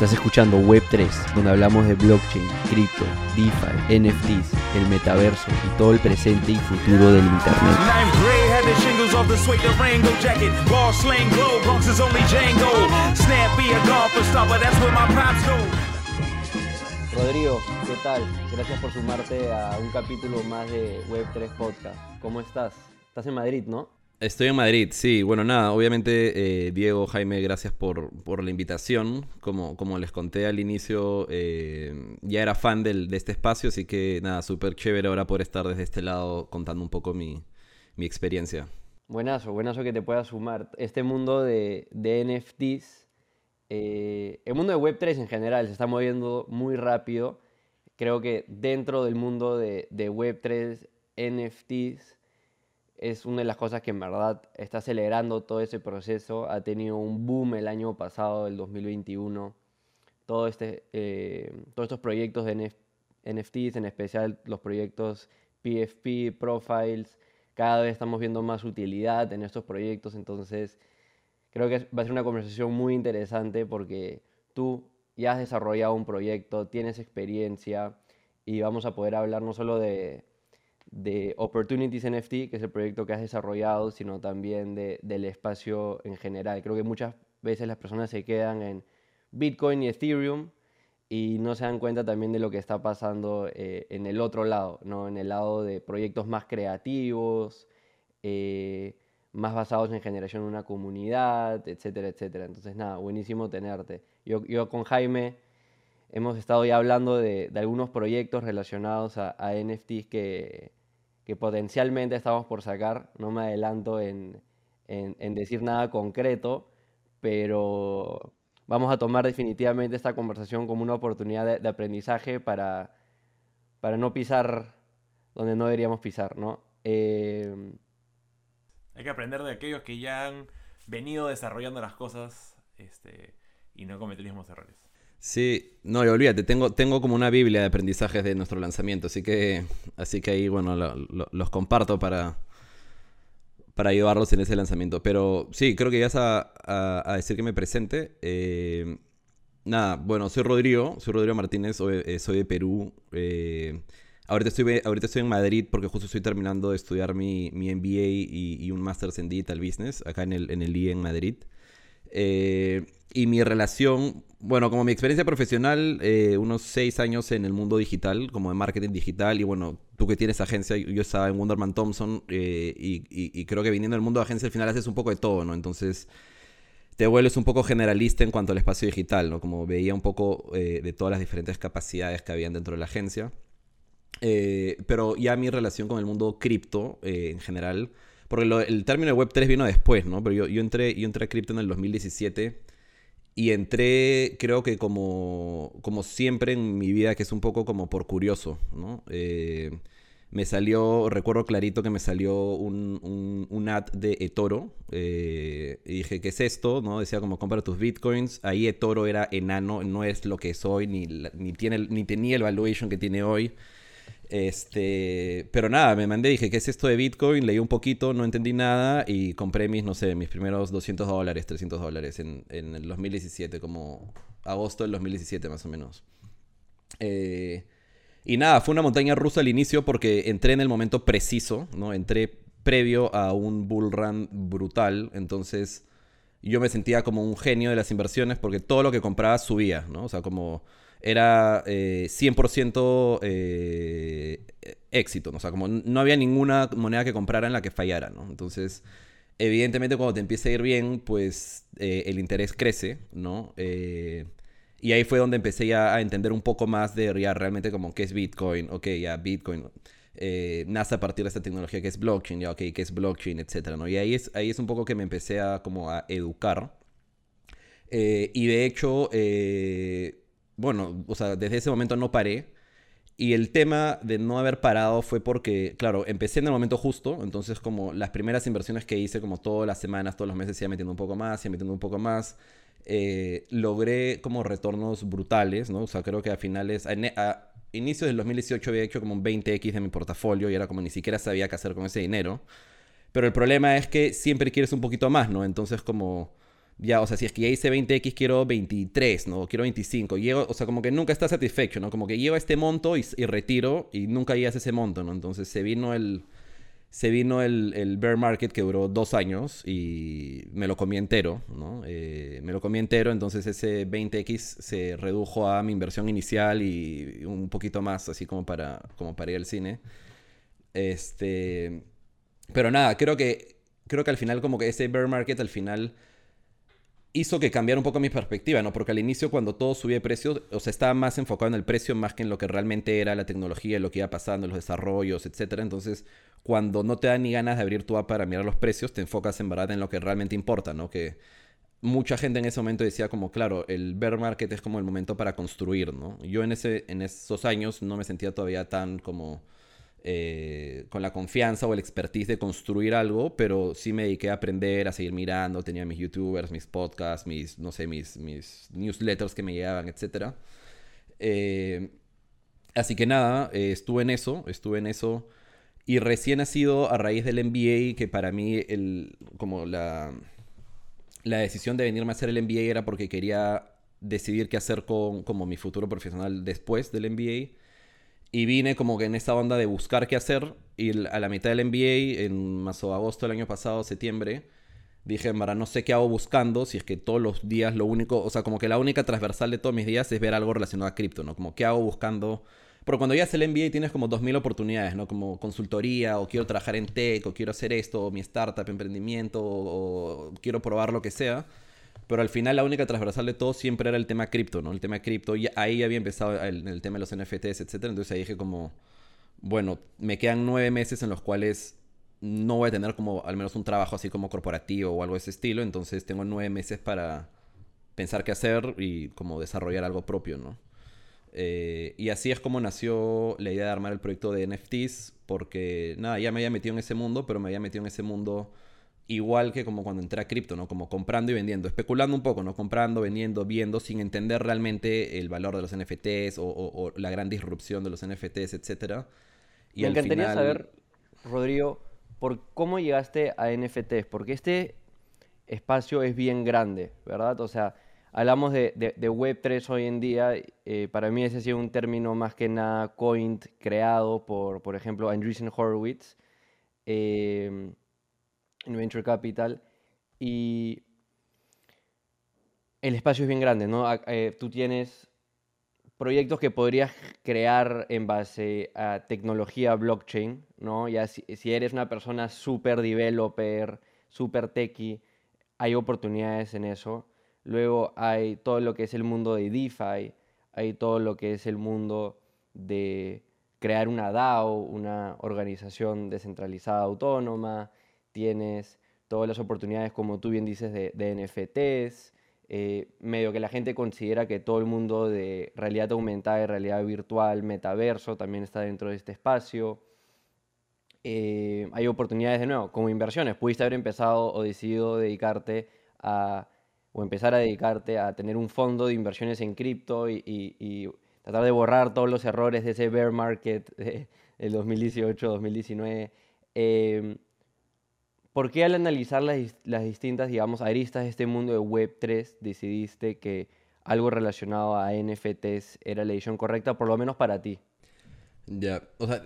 Estás escuchando Web3, donde hablamos de blockchain, cripto, DeFi, NFTs, el metaverso y todo el presente y futuro del Internet. Rodrigo, ¿qué tal? Gracias por sumarte a un capítulo más de Web3 Podcast. ¿Cómo estás? Estás en Madrid, ¿no? Estoy en Madrid, sí. Bueno, nada, obviamente, eh, Diego, Jaime, gracias por, por, la invitación. Como, como les conté al inicio, eh, ya era fan del, de este espacio, así que nada, súper chévere ahora por estar desde este lado contando un poco mi, mi experiencia. Buenazo, buenazo que te puedas sumar. Este mundo de, de NFTs, eh, el mundo de Web3 en general se está moviendo muy rápido. Creo que dentro del mundo de, de Web3, NFTs es una de las cosas que en verdad está acelerando todo ese proceso. Ha tenido un boom el año pasado, el 2021. Todo este, eh, todos estos proyectos de NFTs, en especial los proyectos PFP, Profiles, cada vez estamos viendo más utilidad en estos proyectos. Entonces, creo que va a ser una conversación muy interesante porque tú ya has desarrollado un proyecto, tienes experiencia y vamos a poder hablar no solo de de Opportunities NFT, que es el proyecto que has desarrollado, sino también de, del espacio en general. Creo que muchas veces las personas se quedan en Bitcoin y Ethereum y no se dan cuenta también de lo que está pasando eh, en el otro lado, ¿no? en el lado de proyectos más creativos, eh, más basados en generación de una comunidad, etcétera, etcétera. Entonces, nada, buenísimo tenerte. Yo, yo con Jaime hemos estado ya hablando de, de algunos proyectos relacionados a, a NFTs que, que potencialmente estamos por sacar. No me adelanto en, en, decir nada concreto, pero vamos a tomar definitivamente esta conversación como una oportunidad de, aprendizaje para, para no pisar donde no deberíamos pisar, ¿no? Em, Hay que aprender de aquellos que ya han venido desarrollando las cosas este, y no cometer los mismos errores. Sí, no, y olvídate, tengo, tengo como una biblia de aprendizajes de nuestro lanzamiento, así que, así que ahí, bueno, los comparto para, para ayudarlos en ese lanzamiento. Pero sí, creo que ya a, a, decir que me presente. Eh, nada, bueno, soy Rodrigo, soy Rodrigo Martínez, soy, eh, de Perú. Eh, ahorita, estoy, ahorita estoy en Madrid porque justo estoy terminando de estudiar mi, mi MBA y, un Master's en Digital Business acá en el, en el IE en Madrid. Y mi relación, bueno, como mi experiencia profesional, eh, unos seis años en el mundo digital, como de marketing digital, y bueno, tú que tienes agencia, yo estaba en Wonderman Thompson, eh, y, creo que viniendo del mundo de agencia al final haces un poco de todo, ¿no? Entonces te vuelves un poco generalista en cuanto al espacio digital, ¿no? Como veía un poco eh, de todas las diferentes capacidades que habían dentro de la agencia. pero ya mi relación con el mundo cripto en general, porque el término de Web3 vino después, ¿no? Pero yo, entré, yo entré a cripto en el 2017 y entré, creo que como, como siempre en mi vida, que es un poco como por curioso, ¿no? Eh, me salió, recuerdo clarito que me salió un, un, ad de eToro. Eh, y dije, ¿qué es esto? ¿No? Decía como compra tus bitcoins. Ahí eToro era enano, no es lo que es hoy, ni, ni, tiene, ni tenía el valuation que tiene hoy. Este, pero nada, me mandé, dije, ¿qué es esto de Bitcoin? Leí un poquito, no entendí nada y compré mis, no sé, mis primeros 200 dólares, 300 dólares en, en el 2017, como agosto del 2017 más o menos. Eh, y nada, fue una montaña rusa al inicio porque entré en el momento preciso, ¿no? Entré previo a un bull run brutal, entonces yo me sentía como un genio de las inversiones porque todo lo que compraba subía, ¿no? O sea, como era 100% eh, eh, éxito, ¿no? o sea, como no había ninguna moneda que comprara en la que fallara, ¿no? Entonces, evidentemente cuando te empieza a ir bien, pues eh, el interés crece, ¿no? y ahí fue donde empecé ya a entender un poco más de ya realmente como qué es Bitcoin, ok, ya Bitcoin nace a partir de esta tecnología que es blockchain, ya ok, qué es blockchain, etcétera, ¿no? Y ahí es, ahí es un poco que me empecé a como a educar. y de hecho, bueno, o sea, desde ese momento no paré. Y el tema de no haber parado fue porque, claro, empecé en el momento justo, entonces como las primeras inversiones que hice, como todas las semanas, todos los meses, se iba metiendo un poco más, iba metiendo un poco más, eh, logré como retornos brutales, ¿no? O sea, creo que a finales, a, a inicios del 2018 había hecho como un 20x de mi portafolio y era como ni siquiera sabía qué hacer con ese dinero. Pero el problema es que siempre quieres un poquito más, ¿no? Entonces como ya, o sea, si es que ya hice 20X, quiero 23, ¿no? Quiero 25. Llego, o sea, como que nunca está satisfecho, ¿no? Como que llevo este monto y, y retiro y nunca llegas a ese monto, ¿no? Entonces se vino el, se vino el, el, bear market que duró dos años y me lo comí entero, ¿no? Eh, me lo comí entero, entonces ese 20X se redujo a mi inversión inicial y un poquito más, así como para, como para ir al cine. Este, pero nada, creo que, creo que al final como que ese bear market al final hizo que cambiara un poco mi perspectiva, ¿no? Porque al inicio cuando todo subía de precio, o sea, estaba más enfocado en el precio más que en lo que realmente era la tecnología, lo que iba pasando, los desarrollos, etcétera. Entonces, cuando no te da ni ganas de abrir tu app para mirar los precios, te enfocas en verdad en lo que realmente importa, ¿no? Que mucha gente en ese momento decía como, claro, el bear market es como el momento para construir, ¿no? Yo en, ese, en esos años no me sentía todavía tan como eh, con la confianza o el expertise de construir algo, pero sí me dediqué a aprender, a seguir mirando, tenía mis youtubers, mis podcasts, mis, no sé, mis, mis newsletters que me llegaban, etc. Eh, así que nada, eh, estuve en eso, estuve en eso. Y recién ha sido a raíz del MBA que para mí el, como la, la decisión de venirme a hacer el MBA era porque quería decidir qué hacer con como mi futuro profesional después del MBA. Y vine como que en esa onda de buscar qué hacer. Y a la mitad del MBA, en más o agosto del año pasado, septiembre, dije, Mara, no sé qué hago buscando. Si es que todos los días lo único, o sea, como que la única transversal de todos mis días es ver algo relacionado a cripto, ¿no? Como qué hago buscando. Pero cuando ya el MBA tienes como 2.000 oportunidades, ¿no? Como consultoría, o quiero trabajar en tech, o quiero hacer esto, o mi startup, emprendimiento, o quiero probar lo que sea. Pero al final la única transversal de todo siempre era el tema cripto, ¿no? El tema cripto. Y ahí había empezado el, tema de los NFTs, etc. Entonces ahí dije como, bueno, me quedan nueve meses en los cuales no voy a tener como al menos un trabajo así como corporativo o algo de ese estilo. Entonces tengo nueve meses para pensar qué hacer y como desarrollar algo propio, ¿no? Eh, y así es como nació la idea de armar el proyecto de NFTs, porque nada, ya me había metido en ese mundo, pero me había metido en ese mundo igual que como cuando entré a cripto, ¿no? Como comprando y vendiendo, especulando un poco, ¿no? Comprando, vendiendo, viendo, sin entender realmente el valor de los NFTs o, la gran disrupción de los NFTs, etc. Y Me encantaría saber, Rodrigo, por cómo llegaste a NFTs, porque este espacio es bien grande, ¿verdad? O sea, hablamos de, Web3 hoy en día, eh, para mí ese ha sido un término más que nada coined, creado por, por ejemplo, Andreessen Horowitz. Eh, en Venture Capital y el espacio es bien grande, ¿no? Eh, tú tienes proyectos que podrías crear en base a tecnología blockchain, ¿no? Ya si, eres una persona super developer, super techie, hay oportunidades en eso. Luego hay todo lo que es el mundo de DeFi, hay todo lo que es el mundo de crear una DAO, una organización descentralizada autónoma, tienes todas las oportunidades, como tú bien dices, de, NFTs, eh, medio que la gente considera que todo el mundo de realidad aumentada y realidad virtual, metaverso, también está dentro de este espacio. Eh, hay oportunidades de nuevo, como inversiones. Pudiste haber empezado o decidido dedicarte a, o empezar a dedicarte a tener un fondo de inversiones en cripto y, tratar de borrar todos los errores de ese bear market del 2018-2019. ¿Por qué al analizar las, las, distintas, digamos, aristas de este mundo de Web3 decidiste que algo relacionado a NFTs era la edición correcta, por lo menos para ti? Ya, o sea,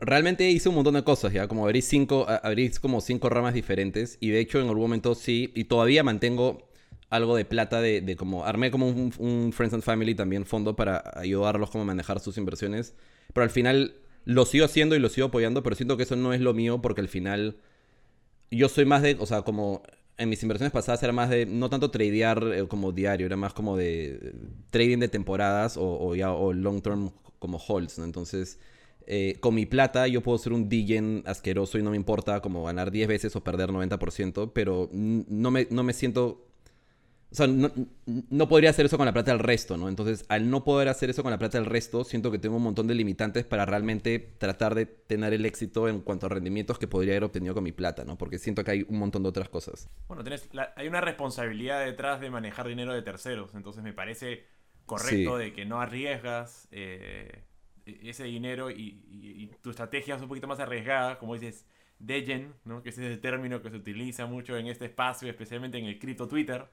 realmente hice un montón de cosas, ya, como abrí cinco, abrí como cinco ramas diferentes y de hecho en algún momento sí, y todavía mantengo algo de plata de, de como, armé como un, un, Friends and Family también fondo para ayudarlos como a manejar sus inversiones, pero al final lo sigo haciendo y lo sigo apoyando, pero siento que eso no es lo mío porque al final yo soy más de, o sea, como en mis inversiones pasadas era más de, no tanto tradear eh, como diario, era más como de trading de temporadas o, ya, o long term como holds, ¿no? Entonces, eh, con mi plata yo puedo ser un DJ asqueroso y no me importa como ganar 10 veces o perder 90%, pero no me, no me siento o sea, no, podría hacer eso con la plata del resto, ¿no? Entonces, al no poder hacer eso con la plata del resto, siento que tengo un montón de limitantes para realmente tratar de tener el éxito en cuanto a rendimientos que podría haber obtenido con mi plata, ¿no? Porque siento que hay un montón de otras cosas. Bueno, hay una responsabilidad detrás de manejar dinero de terceros, entonces me parece correcto de que no arriesgas eh, ese dinero y, tu estrategia es un poquito más arriesgada, como dices, Degen, ¿no? que ese es el término que se utiliza mucho en este espacio, especialmente en el cripto Twitter.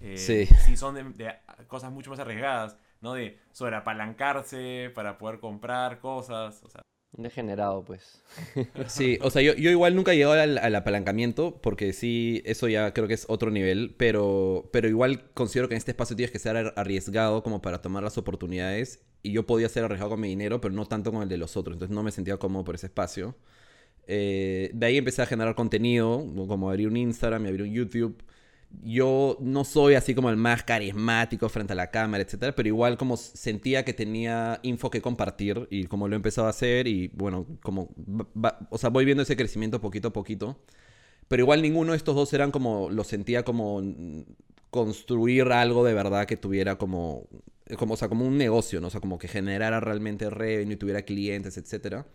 Eh, Sí. Si son de, de cosas mucho más arriesgadas, ¿no? De sobreapalancarse para poder comprar cosas. O sea, Un degenerado, pues. Sí, o sea, yo, yo igual nunca he llegado al, al apalancamiento, porque sí, eso ya creo que es otro nivel, pero, pero igual considero que en este espacio tienes que ser ar- arriesgado como para tomar las oportunidades, y yo podía ser arriesgado con mi dinero, pero no tanto con el de los otros, entonces no me sentía cómodo por ese espacio. Eh, de ahí empecé a generar contenido, como abrir un Instagram y abrir un YouTube. Yo no soy así como el más carismático frente a la cámara, etcétera, pero igual como sentía que tenía info que compartir y como lo he empezado a hacer y bueno, como va- o sea, voy viendo ese crecimiento poquito a poquito. Pero igual ninguno de estos dos eran como lo sentía como construir algo de verdad que tuviera como como o sea, como un negocio, ¿no? O sea, como que generara realmente revenue, tuviera clientes, etcétera.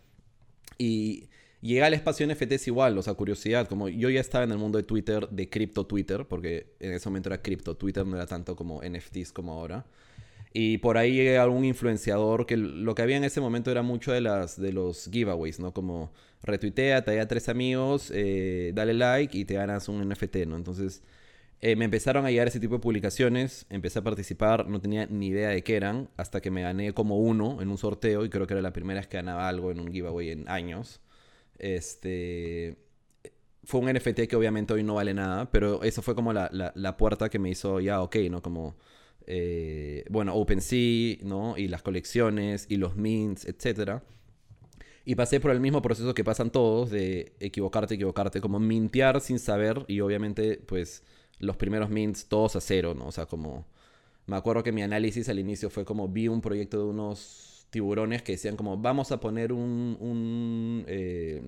Y llegué al espacio NFTs igual, o sea, curiosidad, como yo ya estaba en el mundo de Twitter, de cripto Twitter, porque en ese momento era cripto Twitter, no era tanto como NFTs como ahora. Y por ahí llegué a algún influenciador que lo que había en ese momento era mucho de, las, de los giveaways, ¿no? Como retuitea, te da tres amigos, eh, dale like y te ganas un NFT, ¿no? Entonces eh, me empezaron a llegar ese tipo de publicaciones, empecé a participar, no tenía ni idea de qué eran, hasta que me gané como uno en un sorteo y creo que era la primera vez que ganaba algo en un giveaway en años. Este fue un NFT que obviamente hoy no vale nada, pero eso fue como la, la- la puerta que me hizo ya, ok, ¿no? Como, eh, bueno, OpenSea, ¿no? Y las colecciones y los mints, etcétera. Y pasé por el mismo proceso que pasan todos, de equivocarte, equivocarte, como mintear sin saber y obviamente, pues, los primeros mints todos a cero, ¿no? O sea, como, me acuerdo que mi análisis al inicio fue como, vi un proyecto de unos tiburones que decían como, vamos a poner un, eh,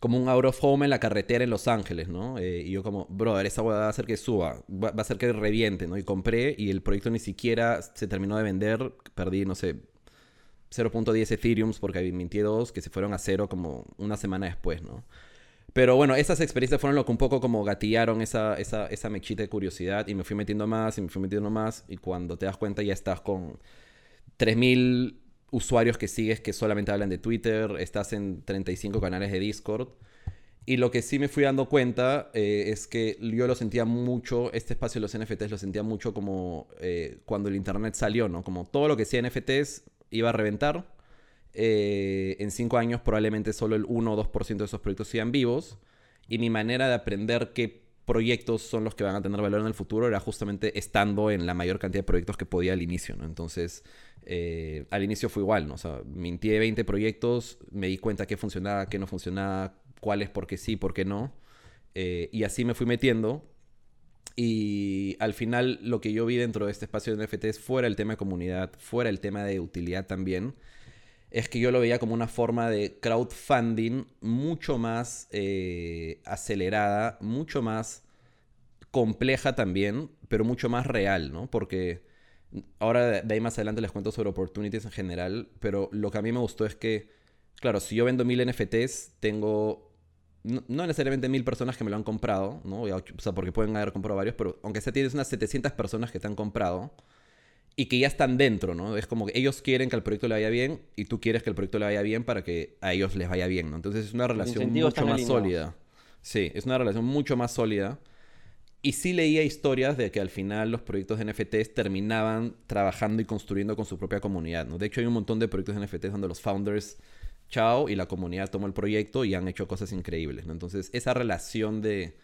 como un out of home en la carretera en Los Ángeles, ¿no? Eh, y yo como, brother, esa hueá va a hacer que suba, va, va a hacer que reviente, ¿no? Y compré y el proyecto ni siquiera se terminó de vender, perdí, no sé, 0.10 Ethereums porque mintié dos que se fueron a cero como una semana después, ¿no? Pero bueno, esas experiencias fueron lo que un poco como gatillaron esa, esa, esa mechita de curiosidad y me fui metiendo más y me fui metiendo más y cuando te das cuenta ya estás con 3.000 usuarios que sigues que solamente hablan de Twitter, estás en 35 canales de Discord. Y lo que sí me fui dando cuenta eh, es que yo lo sentía mucho, este espacio de los NFTs lo sentía mucho como eh, cuando el Internet salió, ¿no? Como todo lo que sea NFTs iba a reventar. Eh, en cinco años probablemente solo el 1 o 2% de esos proyectos sigan vivos. Y mi manera de aprender qué proyectos son los que van a tener valor en el futuro era justamente estando en la mayor cantidad de proyectos que podía al inicio, ¿no? Entonces, eh, al inicio fue igual, ¿no? O sea, mintié 20 proyectos, me di cuenta qué funcionaba, qué no funcionaba, cuáles por qué sí, por qué no. Eh, y así me fui metiendo. Y al final lo que yo vi dentro de este espacio de NFTs, fuera el tema de comunidad, fuera el tema de utilidad también, es que yo lo veía como una forma de crowdfunding mucho más eh, acelerada, mucho más compleja también, pero mucho más real, ¿no? Porque ahora de ahí más adelante les cuento sobre opportunities en general, pero lo que a mí me gustó es que, claro, si yo vendo mil NFTs, tengo no, no necesariamente mil personas que me lo han comprado, ¿no? O sea, porque pueden haber comprado varios, pero aunque sea tienes unas 700 personas que te han comprado y que ya están dentro, ¿no? Es como que ellos quieren que al proyecto le vaya bien y tú quieres que el proyecto le vaya bien para que a ellos les vaya bien, ¿no? Entonces es una relación mucho más alineados. sólida. Sí, es una relación mucho más sólida. Y sí leía historias de que al final los proyectos de NFTs terminaban trabajando y construyendo con su propia comunidad, ¿no? De hecho, hay un montón de proyectos de NFTs donde los founders, chao, y la comunidad tomó el proyecto y han hecho cosas increíbles, ¿no? Entonces, esa relación de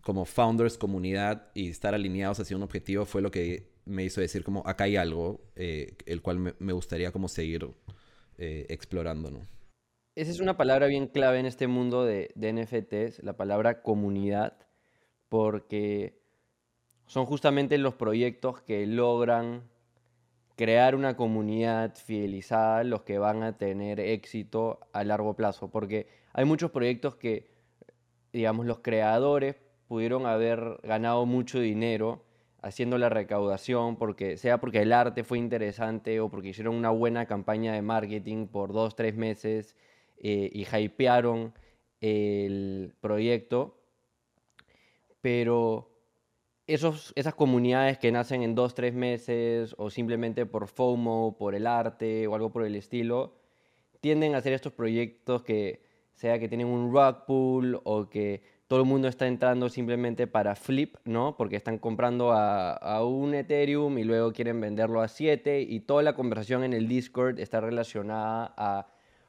como founders, comunidad y estar alineados hacia un objetivo fue lo que me hizo decir como acá hay algo eh, el cual me, gustaría como seguir eh, explorando. Esa es una palabra bien clave en este mundo de, de NFTs, la palabra comunidad, porque son justamente los proyectos que logran crear una comunidad fidelizada los que van a tener éxito a largo plazo, porque hay muchos proyectos que, digamos, los creadores pudieron haber ganado mucho dinero haciendo la recaudación, porque sea porque el arte fue interesante o porque hicieron una buena campaña de marketing por dos, tres meses eh, y hypearon el proyecto, pero esos, esas comunidades que nacen en dos, tres meses o simplemente por FOMO, por el arte o algo por el estilo, tienden a hacer estos proyectos que sea que tienen un rug pool o que todo el mundo está entrando simplemente para flip, ¿no? Porque están comprando a, un Ethereum y luego quieren venderlo a 7 y toda la conversación en el Discord está relacionada a,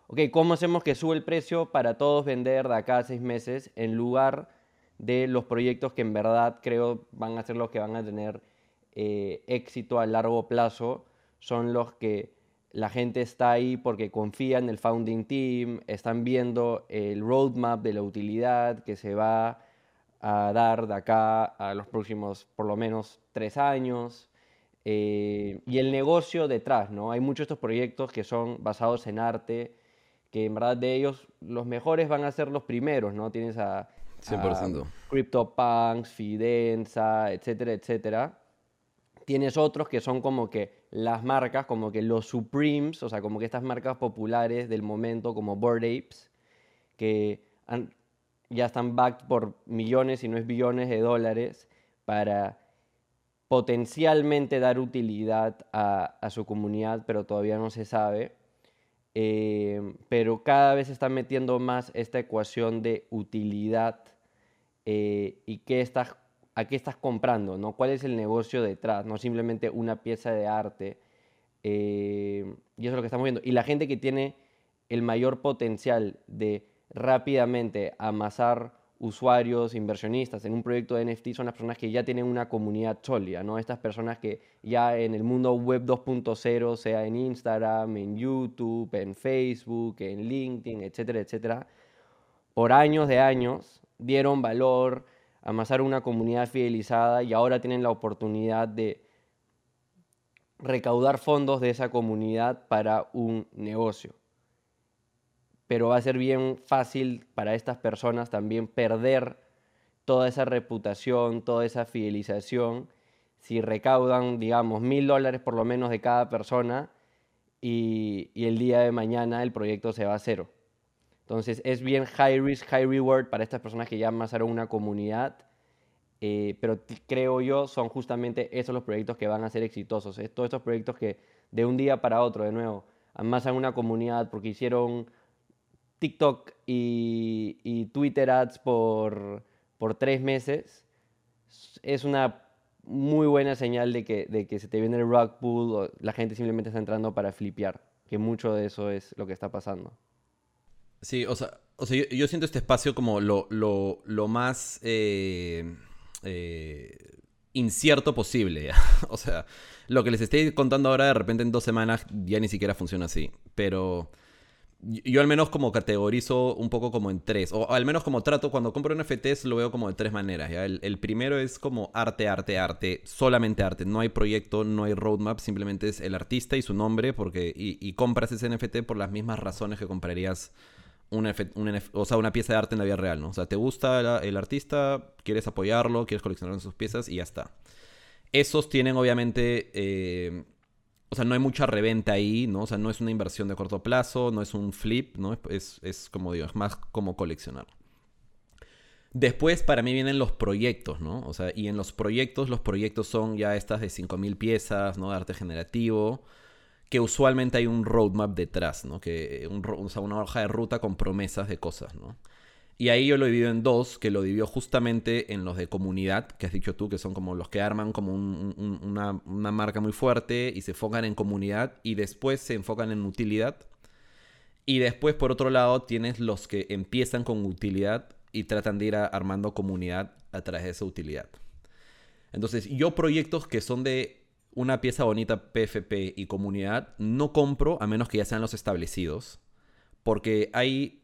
ok, ¿cómo hacemos que sube el precio para todos vender de acá a 6 meses en lugar de los proyectos que en verdad creo van a ser los que van a tener eh, éxito a largo plazo? Son los que la gente está ahí porque confía en el founding team, están viendo el roadmap de la utilidad que se va a dar de acá a los próximos por lo menos tres años. Eh, y el negocio detrás, ¿no? Hay muchos de estos proyectos que son basados en arte, que en verdad de ellos los mejores van a ser los primeros, ¿no? Tienes a, 100%. a CryptoPunks, Fidenza, etcétera, etcétera tienes otros que son como que las marcas, como que los Supremes, o sea, como que estas marcas populares del momento, como Bored Apes, que ya están backed por millones, y no es billones de dólares, para potencialmente dar utilidad a, su comunidad, pero todavía no se sabe. Eh, pero cada vez se está metiendo más esta ecuación de utilidad eh, y que estas a qué estás comprando, ¿no? ¿Cuál es el negocio detrás? No simplemente una pieza de arte. Eh, y eso es lo que estamos viendo. Y la gente que tiene el mayor potencial de rápidamente amasar usuarios, inversionistas en un proyecto de NFT son las personas que ya tienen una comunidad sólida, ¿no? Estas personas que ya en el mundo web 2.0, sea en Instagram, en YouTube, en Facebook, en LinkedIn, etcétera, etcétera, por años de años dieron valor, amasar una comunidad fidelizada y ahora tienen la oportunidad de recaudar fondos de esa comunidad para un negocio. Pero va a ser bien fácil para estas personas también perder toda esa reputación, toda esa fidelización, si recaudan, digamos, mil dólares por lo menos de cada persona y, el día de mañana el proyecto se va a cero. Entonces es bien high risk, high reward para estas personas que ya amasaron una comunidad, eh, pero creo yo son justamente esos los proyectos que van a ser exitosos. ¿eh? Todos estos proyectos que de un día para otro, de nuevo, amasan una comunidad porque hicieron TikTok y, Twitter ads por, por tres meses, es una muy buena señal de que, de que se te viene el rug pool o la gente simplemente está entrando para flipear, que mucho de eso es lo que está pasando. Sí, o sea, o sea yo, siento este espacio como lo, lo, lo más eh, eh, incierto posible. o sea, lo que les estoy contando ahora de repente en dos semanas ya ni siquiera funciona así. Pero yo al menos como categorizo un poco como en tres, o al menos como trato, cuando compro NFTs lo veo como de tres maneras. El, primero es como arte, arte, arte, solamente arte, no hay proyecto, no hay roadmap, simplemente es el artista y su nombre, porque y compras ese NFT por las mismas razones que comprarías una, o sea, una pieza de arte en la vida real, ¿no? O sea, te gusta el artista, quieres apoyarlo, quieres coleccionar sus piezas y ya está. Esos tienen obviamente... Eh, o sea, no hay mucha reventa ahí, ¿no? O sea, no es una inversión de corto plazo, no es un flip, ¿no? Es, es como digo, es más como coleccionar. Después para mí vienen los proyectos, ¿no? O sea, y en los proyectos, los proyectos son ya estas de 5.000 piezas, ¿no? De arte generativo que usualmente hay un roadmap detrás, ¿no? Que sea, una hoja de ruta con promesas de cosas, ¿no? Y ahí yo lo divido en dos, que lo divido justamente en los de comunidad, que has dicho tú, que son como los que arman como una, una, marca muy fuerte y se enfocan en comunidad y después se enfocan en utilidad. Y después, por otro lado, tienes los que empiezan con utilidad y tratan de ir armando comunidad a través de esa utilidad. Entonces, yo proyectos que son de una pieza bonita PFP y comunidad, no compro a menos que ya sean los establecidos. Porque hay.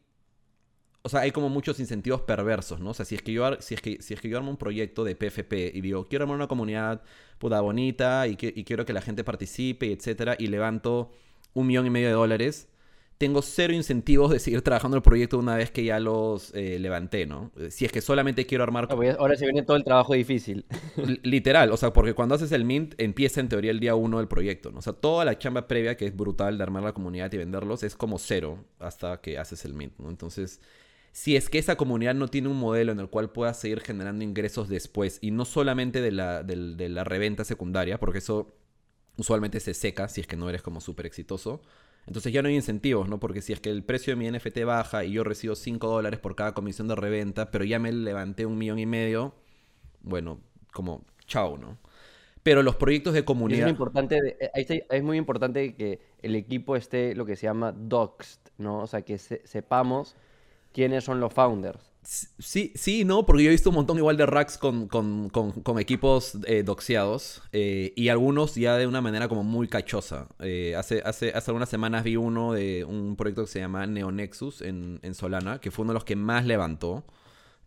O sea, hay como muchos incentivos perversos, ¿no? O sea, si es que yo, si es que, si es que yo armo un proyecto de PFP y digo, quiero armar una comunidad puta bonita y, que, y quiero que la gente participe, etcétera, y levanto un millón y medio de dólares, tengo cero incentivos de seguir trabajando el proyecto una vez que ya los eh, levanté, ¿no? Si es que solamente quiero armar... Ahora se viene todo el trabajo difícil. Literal, o sea, porque cuando haces el mint empieza en teoría el día uno del proyecto, ¿no? O sea, toda la chamba previa que es brutal de armar la comunidad y venderlos es como cero hasta que haces el mint, ¿no? Entonces, si es que esa comunidad no tiene un modelo en el cual pueda seguir generando ingresos después y no solamente de la, de la reventa secundaria, porque eso usualmente se seca si es que no eres como súper exitoso Entonces ya no hay incentivos, ¿no? Porque si es que el precio de mi NFT baja y yo recibo 5 dólares por cada comisión de reventa, pero ya me levanté un millón y medio, bueno, como chao, ¿no? Pero los proyectos de comunidad... Es muy, importante, eh, es muy importante que el equipo esté lo que se llama doxed, ¿no? O sea, que sepamos quiénes son los founders. Sí, sí, no, porque yo he visto un montón igual de racks con, con, con, equipos eh, doxeados eh, y algunos ya de una manera como muy cachosa. Eh, hace, hace, hace algunas semanas vi uno de un proyecto que se llama Neonexus en, en Solana, que fue uno de los que más levantó.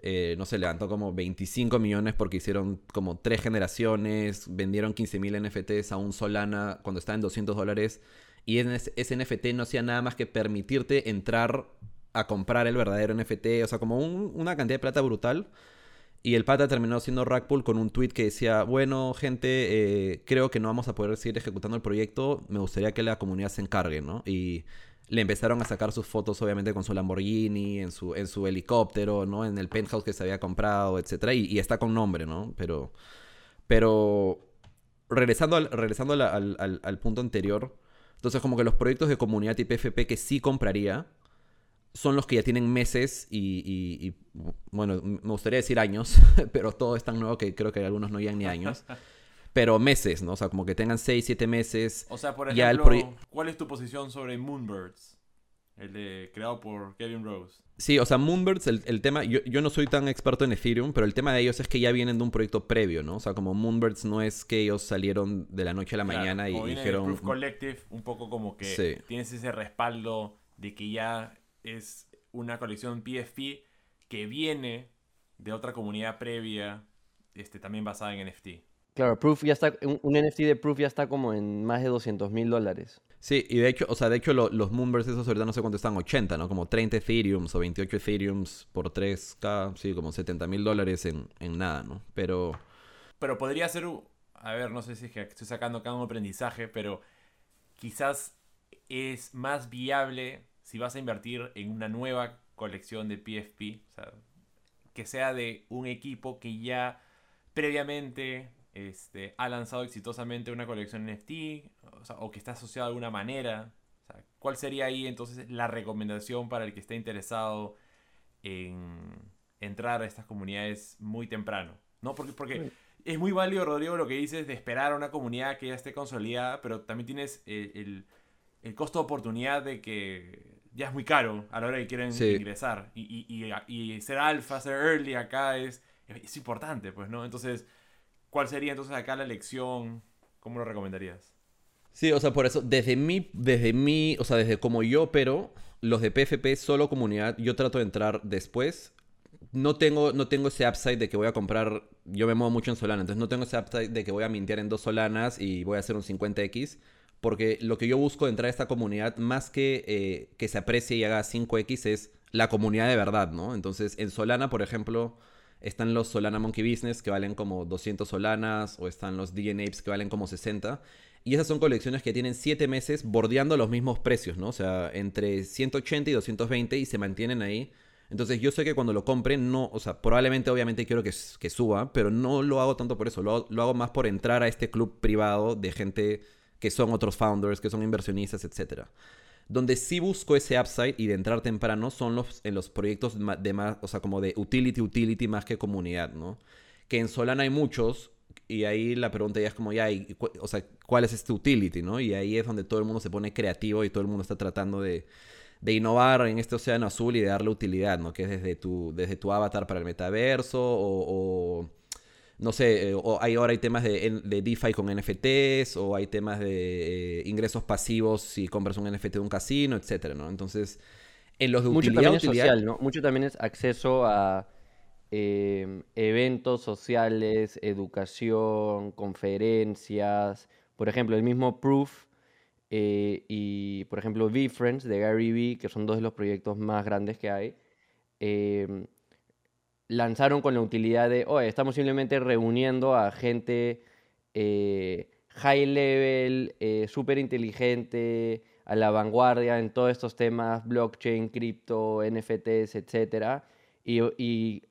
Eh, no sé, levantó como 25 millones porque hicieron como tres generaciones, vendieron 15.000 NFTs a un Solana cuando estaba en 200 dólares y ese, ese NFT no hacía nada más que permitirte entrar a comprar el verdadero NFT, o sea, como una cantidad de plata brutal. Y el pata terminó siendo Rackpool con un tweet que decía, bueno, gente, eh, creo que no vamos a poder seguir ejecutando el proyecto, me gustaría que la comunidad se encargue, ¿no? Y le empezaron a sacar sus fotos, obviamente, con su Lamborghini, en su, en su helicóptero, ¿no? En el penthouse que se había comprado, etc. Y, está con nombre, ¿no? Pero, pero regresando, al, regresando al, al punto anterior, entonces como que los proyectos de comunidad tipo FP que sí compraría, son los que ya tienen meses y, bueno, me gustaría decir años, pero todo es tan nuevo que creo que algunos no llegan ni años. Pero meses, ¿no? O sea, como que tengan 6, 7 meses. O sea, por ejemplo, ¿cuál es tu posición sobre Moonbirds? El de, creado por Kevin Rose. Sí, o sea, Moonbirds, el, tema, yo, yo, no soy tan experto en Ethereum, pero el tema de ellos es que ya vienen de un proyecto previo, ¿no? O sea, como Moonbirds no es que ellos salieron de la noche a la mañana y dijeron... Proof Collective, un poco como que tienes ese respaldo de que ya es una colección PFP que viene de otra comunidad previa, este, también basada en NFT. Claro, Proof ya está, un, NFT de Proof ya está como en más de 200 mil dólares. Sí, y de hecho, o sea, de hecho los Moonbirds esos ahorita no sé cuánto están, 80, ¿no? Como 30 Ethereums o 28 Ethereums por 3K, sí, como 70 mil dólares en, nada, ¿no? Pero... Pero podría ser, a ver, no sé si es que estoy sacando acá un aprendizaje, pero quizás es más viable si vas a invertir en una nueva colección de PFP, o sea, que sea de un equipo que ya previamente este, ha lanzado exitosamente una colección NFT, o, que está asociado de alguna manera. ¿Cuál sería ahí entonces la recomendación para el que esté interesado en entrar a estas comunidades muy temprano? ¿No? Porque, porque es muy válido, Rodrigo, lo que dices de esperar a una comunidad que ya esté consolidada, pero también tienes el, el costo de oportunidad de que ya es muy caro a la hora que quieren ingresar. Y, y, ser alfa, ser early acá es, es importante, pues, ¿no? Entonces, ¿cuál sería entonces acá la elección? ¿Cómo lo recomendarías? Sí, o sea, por eso, desde mí, desde mí, o sea, desde como yo, pero los de PFP solo comunidad, yo trato de entrar después. No tengo, no tengo ese upside de que voy a comprar, yo me muevo mucho en Solana, entonces no tengo ese upside de que voy a mintear en dos Solanas y voy a hacer un 50X porque lo que yo busco de entrar a esta comunidad, más que eh, que se aprecie y haga 5X, es la comunidad de verdad, ¿no? Entonces, en Solana, por ejemplo, están los Solana Monkey Business que valen como 200 Solanas, o están los DNA Apes que valen como 60. Y esas son colecciones que tienen 7 meses bordeando los mismos precios, ¿no? O sea, entre 180 y 220 y se mantienen ahí. Entonces yo sé que cuando lo compre, no, o sea, probablemente obviamente quiero que, que suba, pero no lo hago tanto por eso, lo, lo hago más por entrar a este club privado de gente que son otros founders, que son inversionistas, etc. Donde sí busco ese upside y de entrar temprano son los, en los proyectos de más, o sea, como de utility, utility más que comunidad, ¿no? Que en Solana hay muchos y ahí la pregunta ya es como, ya, o sea, ¿cuál es este utility, no? Y ahí es donde todo el mundo se pone creativo y todo el mundo está tratando de, de innovar en este océano azul y de darle utilidad, ¿no? Que es desde tu, desde tu avatar para el metaverso o no sé, eh, o hay, ahora hay temas de, de, DeFi con NFTs, o hay temas de eh, ingresos pasivos si compras un NFT de un casino, etcétera, ¿no? Entonces, en los de Mucho también es social, ¿no? Mucho también es acceso a em, eventos sociales, educación, conferencias. Por ejemplo, el mismo Proof eh, y, por ejemplo, VFriends de Gary Vee, que son dos de los proyectos más grandes que hay. Lanzaron con la utilidad de, oye, estamos simplemente reuniendo a gente eh, high level, eh, súper inteligente, a la vanguardia en todos estos temas, blockchain, cripto, NFTs, etc. Y,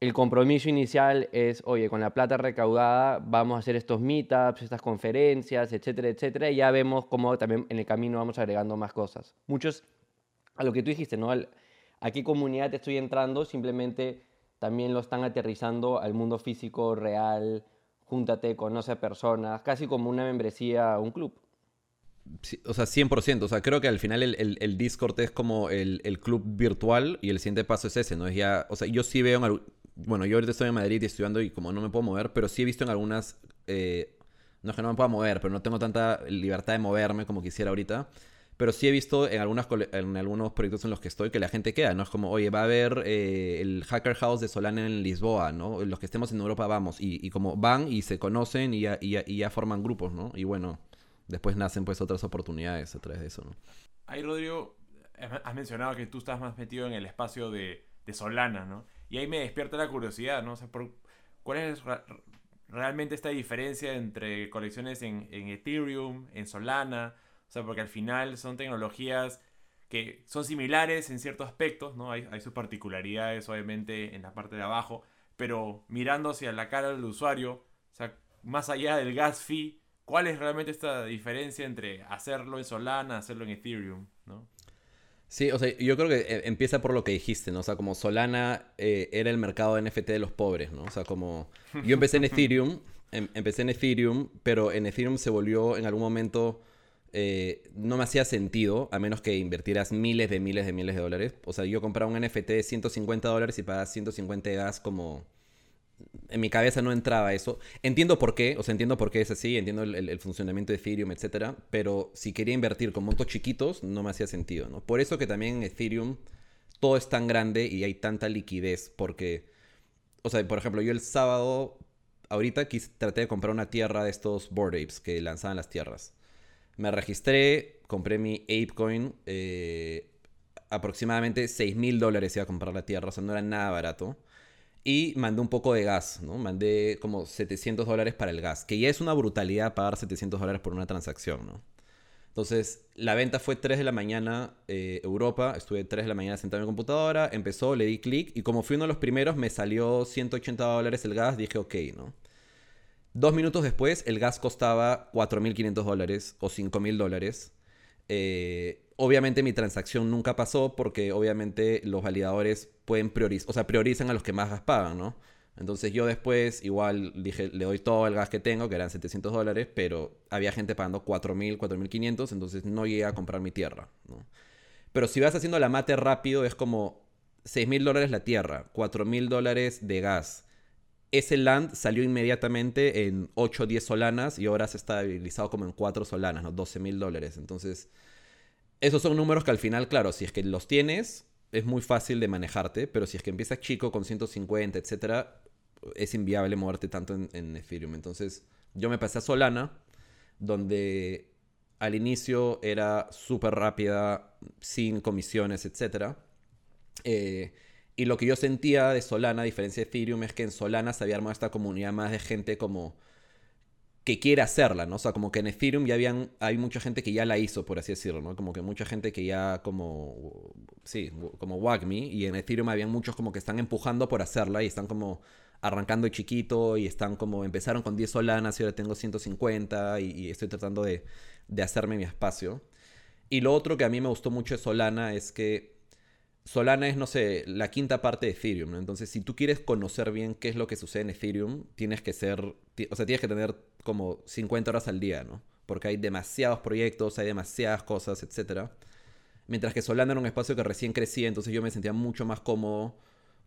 el compromiso inicial es, oye, con la plata recaudada vamos a hacer estos meetups, estas conferencias, etcétera, etcétera, y ya vemos cómo también en el camino vamos agregando más cosas. Muchos, a lo que tú dijiste, ¿no? ¿A qué comunidad estoy entrando? Simplemente también lo están aterrizando al mundo físico real, júntate, conoce a personas, casi como una membresía a un club. o sea, 100%. O sea, creo que al final el, Discord es como el, club virtual y el siguiente paso es ese, ¿no? Es ya, o sea, yo sí veo, en, bueno, yo ahorita estoy en Madrid y estudiando y como no me puedo mover, pero sí he visto en algunas, eh, no es que no me pueda mover, pero no tengo tanta libertad de moverme como quisiera ahorita. Pero sí he visto en, algunas, en algunos proyectos en los que estoy que la gente queda, ¿no? Es como, oye, va a haber eh, el Hacker House de Solana en Lisboa, ¿no? Los que estemos en Europa vamos. Y, como van y se conocen y ya, y, ya, forman grupos, ¿no? Y bueno, después nacen pues otras oportunidades a través de eso, ¿no? Ahí, Rodrigo, has mencionado que tú estás más metido en el espacio de, de Solana, ¿no? Y ahí me despierta la curiosidad, ¿no? O sea, ¿cuál es realmente esta diferencia entre colecciones en, en Ethereum, en Solana? O sea, porque al final son tecnologías que son similares en ciertos aspectos, ¿no? Hay, sus particularidades, obviamente, en la parte de abajo, pero mirando hacia la cara del usuario, o sea, más allá del gas fee, ¿cuál es realmente esta diferencia entre hacerlo en Solana, hacerlo en Ethereum, ¿no? Sí, o sea, yo creo que eh, empieza por lo que dijiste, ¿no? O sea, como Solana eh, era el mercado de NFT de los pobres, ¿no? O sea, como yo empecé en Ethereum, em, empecé en Ethereum, pero en Ethereum se volvió en algún momento eh, no me hacía sentido, a menos que invirtieras miles de miles de miles de dólares. O sea, yo compraba un NFT de 150 dólares y pagaba 150 de gas como... En mi cabeza no entraba eso. Entiendo por qué, o sea, entiendo por qué es así, entiendo el, funcionamiento de Ethereum, etcétera, pero si quería invertir con montos chiquitos, no me hacía sentido, ¿no? Por eso que también en Ethereum todo es tan grande y hay tanta liquidez, porque, o sea, por ejemplo, yo el sábado, ahorita traté de comprar una tierra de estos Bored Apes que lanzaban las tierras. Me registré, compré mi ApeCoin, eh, aproximadamente 6 mil dólares iba a comprar la tierra, o sea, no era nada barato. Y mandé un poco de gas, ¿no? Mandé como 700 dólares para el gas, que ya es una brutalidad pagar 700 dólares por una transacción, ¿no? Entonces, la venta fue 3 de la mañana, eh, Europa, estuve 3 de la mañana sentado en mi computadora, empezó, le di clic y como fui uno de los primeros, me salió 180 dólares el gas, dije ok, ¿no? Dos minutos después, el gas costaba 4.500 dólares o 5.000 dólares. Eh, obviamente mi transacción nunca pasó porque obviamente los validadores pueden priorizar, o sea, priorizan a los que más gas pagan, ¿no? Entonces yo después igual dije, le doy todo el gas que tengo, que eran 700 dólares, pero había gente pagando 4.000, 4.500, entonces no llegué a comprar mi tierra. Pero si vas haciendo la mate rápido, es como 6.000 dólares la tierra, 4.000 dólares de gas, ese land salió inmediatamente en 8 o 10 solanas y ahora se está estabilizado como en 4 solanas, ¿no? 12 mil dólares. Entonces, esos son números que al final, claro, si es que los tienes, es muy fácil de manejarte, pero si es que empiezas chico con 150, etcétera, es inviable moverte tanto en, Ethereum. Entonces, yo me pasé a Solana, donde al inicio era súper rápida, sin comisiones, etcétera. Eh, y lo que yo sentía de Solana, a diferencia de Ethereum, es que en Solana se había armado esta comunidad más de gente como que quiere hacerla, ¿no? O sea, como que en Ethereum ya habían, hay mucha gente que ya la hizo, por así decirlo, ¿no? Como que mucha gente que ya como, sí, como WAGME, y en Ethereum habían muchos como que están empujando por hacerla y están como arrancando chiquito y están como, empezaron con 10 solanas y ahora tengo 150 y, y estoy tratando de, de hacerme mi espacio. Y lo otro que a mí me gustó mucho de Solana es que Solana es, no sé, la quinta parte de Ethereum, ¿no? Entonces, si tú quieres conocer bien qué es lo que sucede en Ethereum, tienes que ser, o sea, tienes que tener como 50 horas al día, ¿no? Porque hay demasiados proyectos, hay demasiadas cosas, etc. Mientras que Solana era un espacio que recién crecía, entonces yo me sentía mucho más cómodo,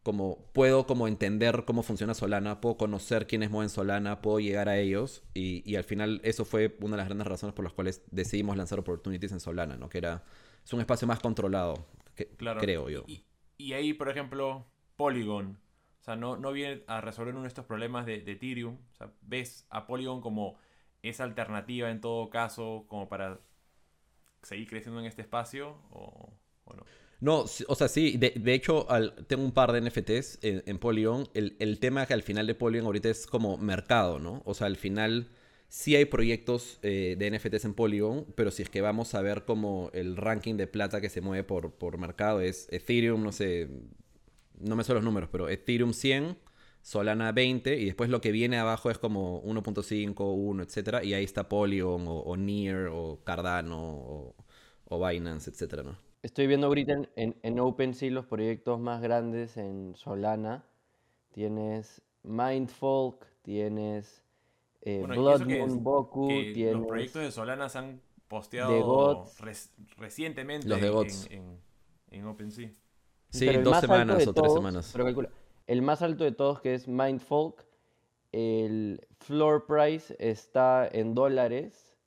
como puedo como entender cómo funciona Solana, puedo conocer quiénes mueven Solana, puedo llegar a ellos, y, y al final eso fue una de las grandes razones por las cuales decidimos lanzar Opportunities en Solana, ¿no? Que era, es un espacio más controlado claro. creo yo. Y, ahí, por ejemplo, Polygon. O sea, no, no viene a resolver uno de estos problemas de, Ethereum. O sea, ves a Polygon como esa alternativa en todo caso, como para seguir creciendo en este espacio o, no. No, o sea, sí, de, hecho tengo un par de NFTs en, en Polygon. El, el, tema que al final de Polygon ahorita es como mercado, ¿no? O sea, al final Sí hay proyectos eh, de NFTs en Polygon, pero si es que vamos a ver como el ranking de plata que se mueve por, por mercado es Ethereum, no sé, no me sé los números, pero Ethereum 100, Solana 20, y después lo que viene abajo es como 1.5, 1, etcétera, y ahí está Polygon, o, Near, o Cardano, o, Binance, etcétera, ¿no? Estoy viendo ahorita en, en OpenSea los proyectos más grandes en Solana. Tienes Mindfolk, tienes eh, Bueno, Blood es- Moon Boku, tienes... los proyectos de Solana se han The posteado res- recientemente Los de en- Gods. En, en, en OpenSea. Sí, Pero el dos semanas o tres semanas. Pero calcula, el más alto de todos que es Mindfolk, el floor price está en dólares,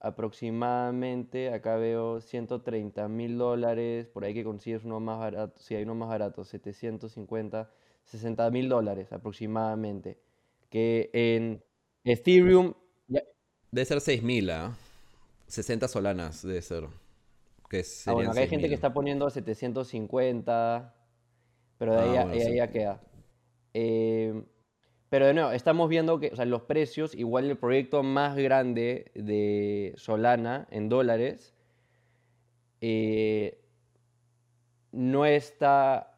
aproximadamente, acá veo 130 mil dólares, por ahí que consigues uno más barato, si hay uno más barato, 750, 60 mil dólares aproximadamente, que en Ethereum, Debe ser 6.000, ¿ah? 60 solanas debe ser. Que ah, bueno, acá hay gente que 6.000. está poniendo 750, pero de ahí, Ah, ya- bueno, ahí sí. ya queda. Eh, pero de nuevo, estamos viendo que o sea, los precios, igual el proyecto más grande de Solana en dólares, eh, no está,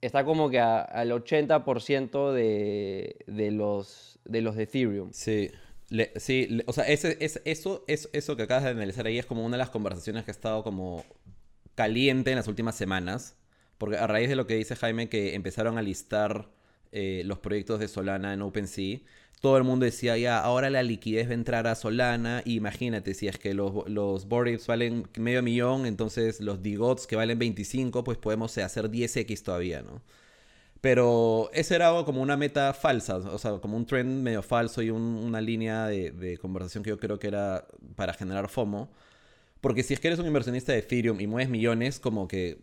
está como que a- al 80% de, de los, de los de Ethereum. Sí, sí, o sea, ese, es, eso, es, eso que acabas de analizar ahí es como una de las conversaciones que ha estado como caliente en las últimas semanas, porque a raíz de lo que dice Jaime, que empezaron a listar eh, los proyectos de Solana en OpenSea, todo el mundo decía, ya, ahora la liquidez va a entrar a Solana, y imagínate, si es que los, los valen medio millón, entonces los DGOTs que valen 25, pues podemos hacer 10x todavía, ¿no? Pero ese era como una meta falsa, o sea, como un trend medio falso y un- una línea de, de conversación que yo creo que era para generar FOMO. Porque si es que eres un inversionista de Ethereum y mueves millones, como que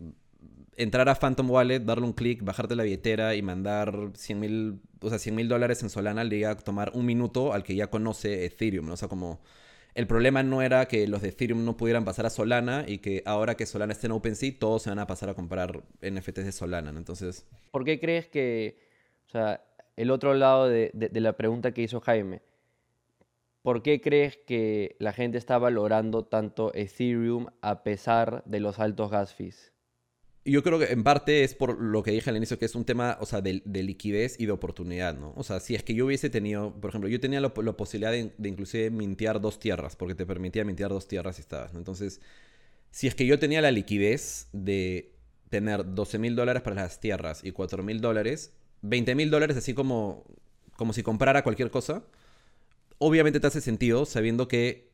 entrar a Phantom Wallet, darle un clic, bajarte la billetera y mandar 100 mil, o sea, 100 mil dólares en Solana le iba a tomar un minuto al que ya conoce Ethereum, ¿no? O sea, como el problema no era que los de Ethereum no pudieran pasar a Solana y que ahora que Solana esté en OpenSea, todos se van a pasar a comprar NFTs de Solana. Entonces... ¿Por qué crees que, o sea, el otro lado de, de- de la pregunta que hizo Jaime, ¿por qué crees que la gente está valorando tanto Ethereum a pesar de los altos gas fees? Yo creo que en parte es por lo que dije al inicio, que es un tema, o sea, de, de liquidez y de oportunidad, ¿no? O sea, si es que yo hubiese tenido, por ejemplo, yo tenía la, posibilidad de, inclusive mintear dos tierras, porque te permitía mintear dos tierras si estabas, ¿no? Entonces, si es que yo tenía la liquidez de tener 12 mil dólares para las tierras y 4 mil dólares, 20 mil dólares así como, como si comprara cualquier cosa, obviamente te hace sentido sabiendo que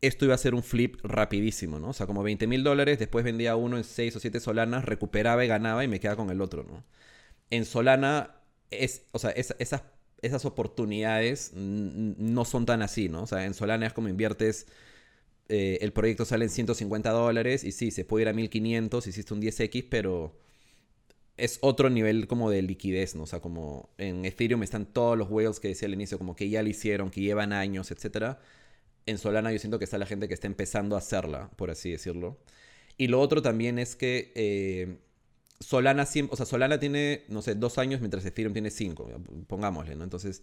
esto iba a ser un flip rapidísimo, ¿no? O sea, como 20 mil dólares, después vendía uno en 6 o 7 solanas, recuperaba y ganaba y me quedaba con el otro, ¿no? En Solana, es, o sea, es- esas, esas oportunidades no son tan así, ¿no? O sea, en Solana es como inviertes, eh, el proyecto sale en 150 dólares y sí, se puede ir a 1500, hiciste un 10x, pero es otro nivel como de liquidez, ¿no? O sea, como en Ethereum están todos los whales que decía al inicio, como que ya lo hicieron, que llevan años, etcétera. En Solana yo siento que está la gente que está empezando a hacerla, por así decirlo. Y lo otro también es que eh, Solana siempre, o sea, Solana tiene, no sé, dos años mientras Ethereum tiene cinco, pongámosle, ¿no? Entonces,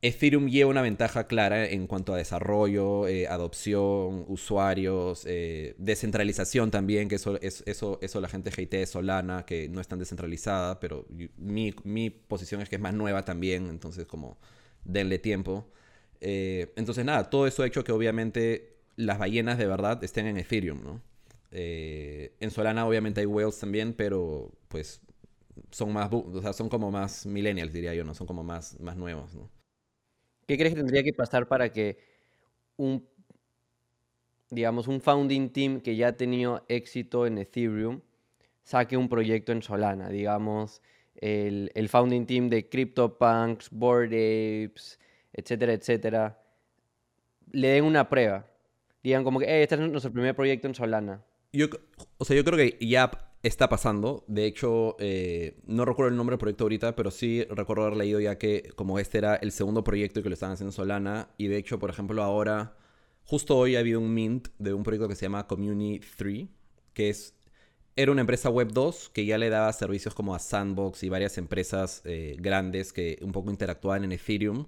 Ethereum lleva una ventaja clara en cuanto a desarrollo, eh, adopción, usuarios, eh, descentralización también, que eso, es- eso, eso la gente hatea de Solana, que no es tan descentralizada, pero mi, mi posición es que es más nueva también, entonces como denle tiempo. Eh, entonces nada, todo eso ha hecho que obviamente las ballenas de verdad estén en Ethereum, ¿no? Eh, en Solana obviamente hay whales también, pero pues son más, son como más millennials diría yo, ¿no? Son como más, más nuevos. ¿Qué crees que tendría que pasar para que un, digamos, un founding team que ya ha tenido éxito en Ethereum saque un proyecto en Solana? Digamos, el, el founding team de CryptoPunks, Bored Apes, etcétera, etcétera, le den una prueba. Digan como que, "Eh, este es nuestro primer proyecto en Solana. Yo, o sea, yo creo que ya está pasando. De hecho, eh, no recuerdo el nombre del proyecto ahorita, pero sí recuerdo haber leído ya que como este era el segundo proyecto que lo estaban haciendo en Solana. Y de hecho, por ejemplo, ahora, justo hoy ha habido un mint de un proyecto que se llama Community 3, que es era una empresa web 2 que ya le daba servicios como a Sandbox y varias empresas eh, grandes que un poco interactuaban en Ethereum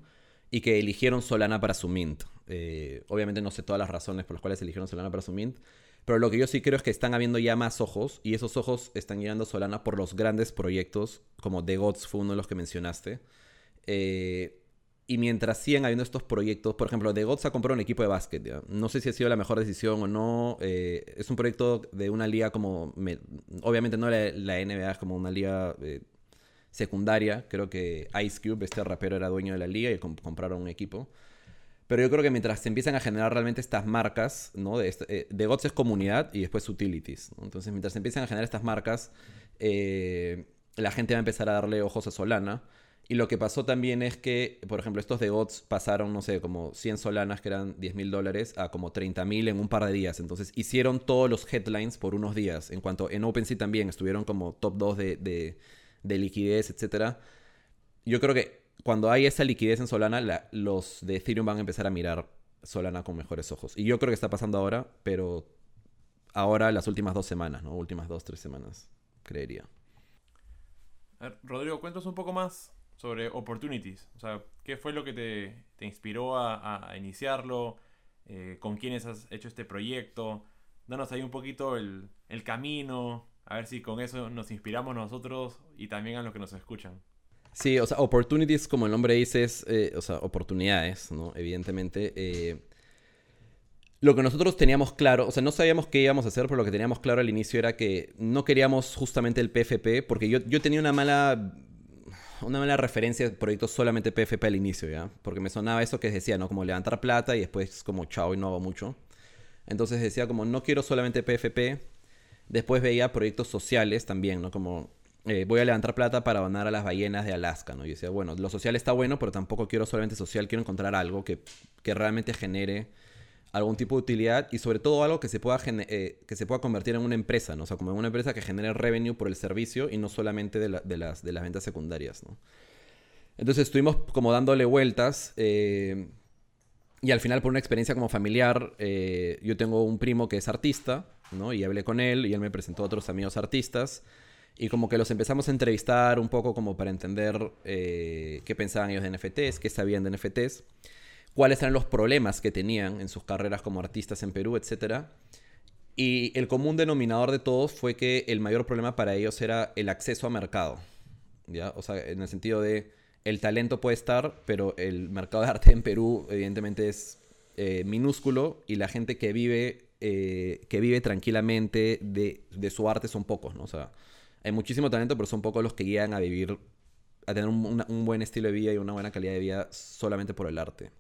y que eligieron Solana para su mint. Eh, obviamente no sé todas las razones por las cuales eligieron Solana para su mint, Pero lo que yo sí creo es que están habiendo ya más ojos y esos ojos están llegando a Solana por los grandes proyectos, como The Gods fue uno de los que mencionaste. Eh, y mientras siguen habiendo estos proyectos, por ejemplo, The Gods ha comprado un equipo de básquet. No sé si ha sido la mejor decisión o no. eh, es un proyecto de una liga como. me- obviamente no la, NBA, es como una liga secundaria. Creo que Ice Cube, este rapero, era dueño de la liga y com- compraron un equipo. Pero yo creo que mientras se empiezan a generar realmente estas marcas, ¿no? De, este- eh, The Gods es comunidad y después utilities. Entonces, mientras se empiezan a generar estas marcas, eh, la gente va a empezar a darle ojos a Solana. Y lo que pasó también es que, por ejemplo, estos de GOTS pasaron, no sé, como 100 solanas, que eran 10 mil dólares, a como 30 mil en un par de días. Entonces hicieron todos los headlines por unos días. En cuanto en OpenSea también estuvieron como top 2 de, de, de liquidez, etc. Yo creo que cuando hay esa liquidez en Solana, la- los de Ethereum van a empezar a mirar Solana con mejores ojos. Y yo creo que está pasando ahora, pero ahora las últimas dos semanas, ¿no? Últimas dos, tres semanas, creería. Rodrigo, cuéntanos un poco más sobre Opportunities. O sea, ¿qué fue lo que te, te inspiró a, a- a iniciarlo? Eh, ¿Con quiénes has hecho este proyecto? Danos ahí un poquito el, el camino. A ver si con eso nos inspiramos nosotros y también a los que nos escuchan. Sí, o sea, opportunities, como el nombre dice, es, eh, o sea, oportunidades, ¿no? Evidentemente. eh, lo que nosotros teníamos claro, o sea, no sabíamos qué íbamos a hacer, pero lo que teníamos claro al inicio era que no queríamos justamente el PFP, porque yo, yo tenía una mala, una mala referencia de proyectos solamente PFP al inicio, ¿ya? Porque me sonaba eso que decía, ¿no? Como levantar plata y después como chao y no hago mucho. Entonces decía como, no quiero solamente PFP. Después veía proyectos sociales también, ¿no? Como eh, voy a levantar plata para donar a las ballenas de Alaska, ¿no? Y decía, bueno, lo social está bueno, pero tampoco quiero solamente social, quiero encontrar algo que, que realmente genere algún tipo de utilidad y sobre todo algo que se pueda eh, que se pueda convertir en una empresa, ¿no? O sea, como en una empresa que genere revenue por el servicio y no solamente de, de las, de las ventas secundarias, ¿no? Entonces estuvimos como dándole vueltas eh, y al final por una experiencia como familiar, yo tengo un primo que es artista, ¿no? Y hablé con él y él me presentó a otros amigos artistas. Y como que los empezamos a entrevistar un poco como para entender eh, qué pensaban ellos de NFTs, qué sabían de NFTs, cuáles eran los problemas que tenían en sus carreras como artistas en Perú, etc. Y el común denominador de todos fue que el mayor problema para ellos era el acceso a mercado. ¿ya? O sea, en el sentido de el talento puede estar, pero el mercado de arte en Perú evidentemente es eh, minúsculo y la gente que vive, eh, que vive tranquilamente de, de su arte son pocos, ¿no? O sea, hay muchísimo talento, pero son pocos los que llegan a vivir, a tener un, un buen estilo de vida y una buena calidad de vida solamente por el arte.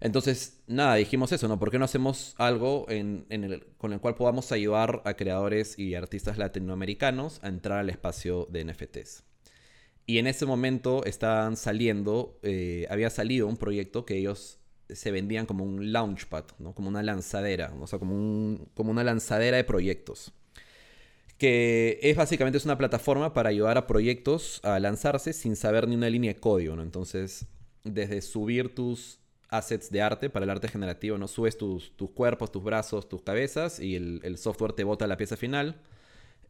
Entonces, nada, dijimos eso, ¿no? ¿Por qué no hacemos algo en, en el- con el cual podamos ayudar a creadores y artistas latinoamericanos a entrar al espacio de NFTs? Y en ese momento estaban saliendo, eh, había salido un proyecto que ellos se vendían como un launchpad, ¿no? Como una lanzadera, o sea, como, un- como una lanzadera de proyectos. Que es básicamente es una plataforma para ayudar a proyectos a lanzarse sin saber ni una línea de código, ¿no? Entonces, desde subir tus assets de arte para el arte generativo, ¿no? Subes tus, tus cuerpos, tus brazos, tus cabezas y el, software te bota la pieza final.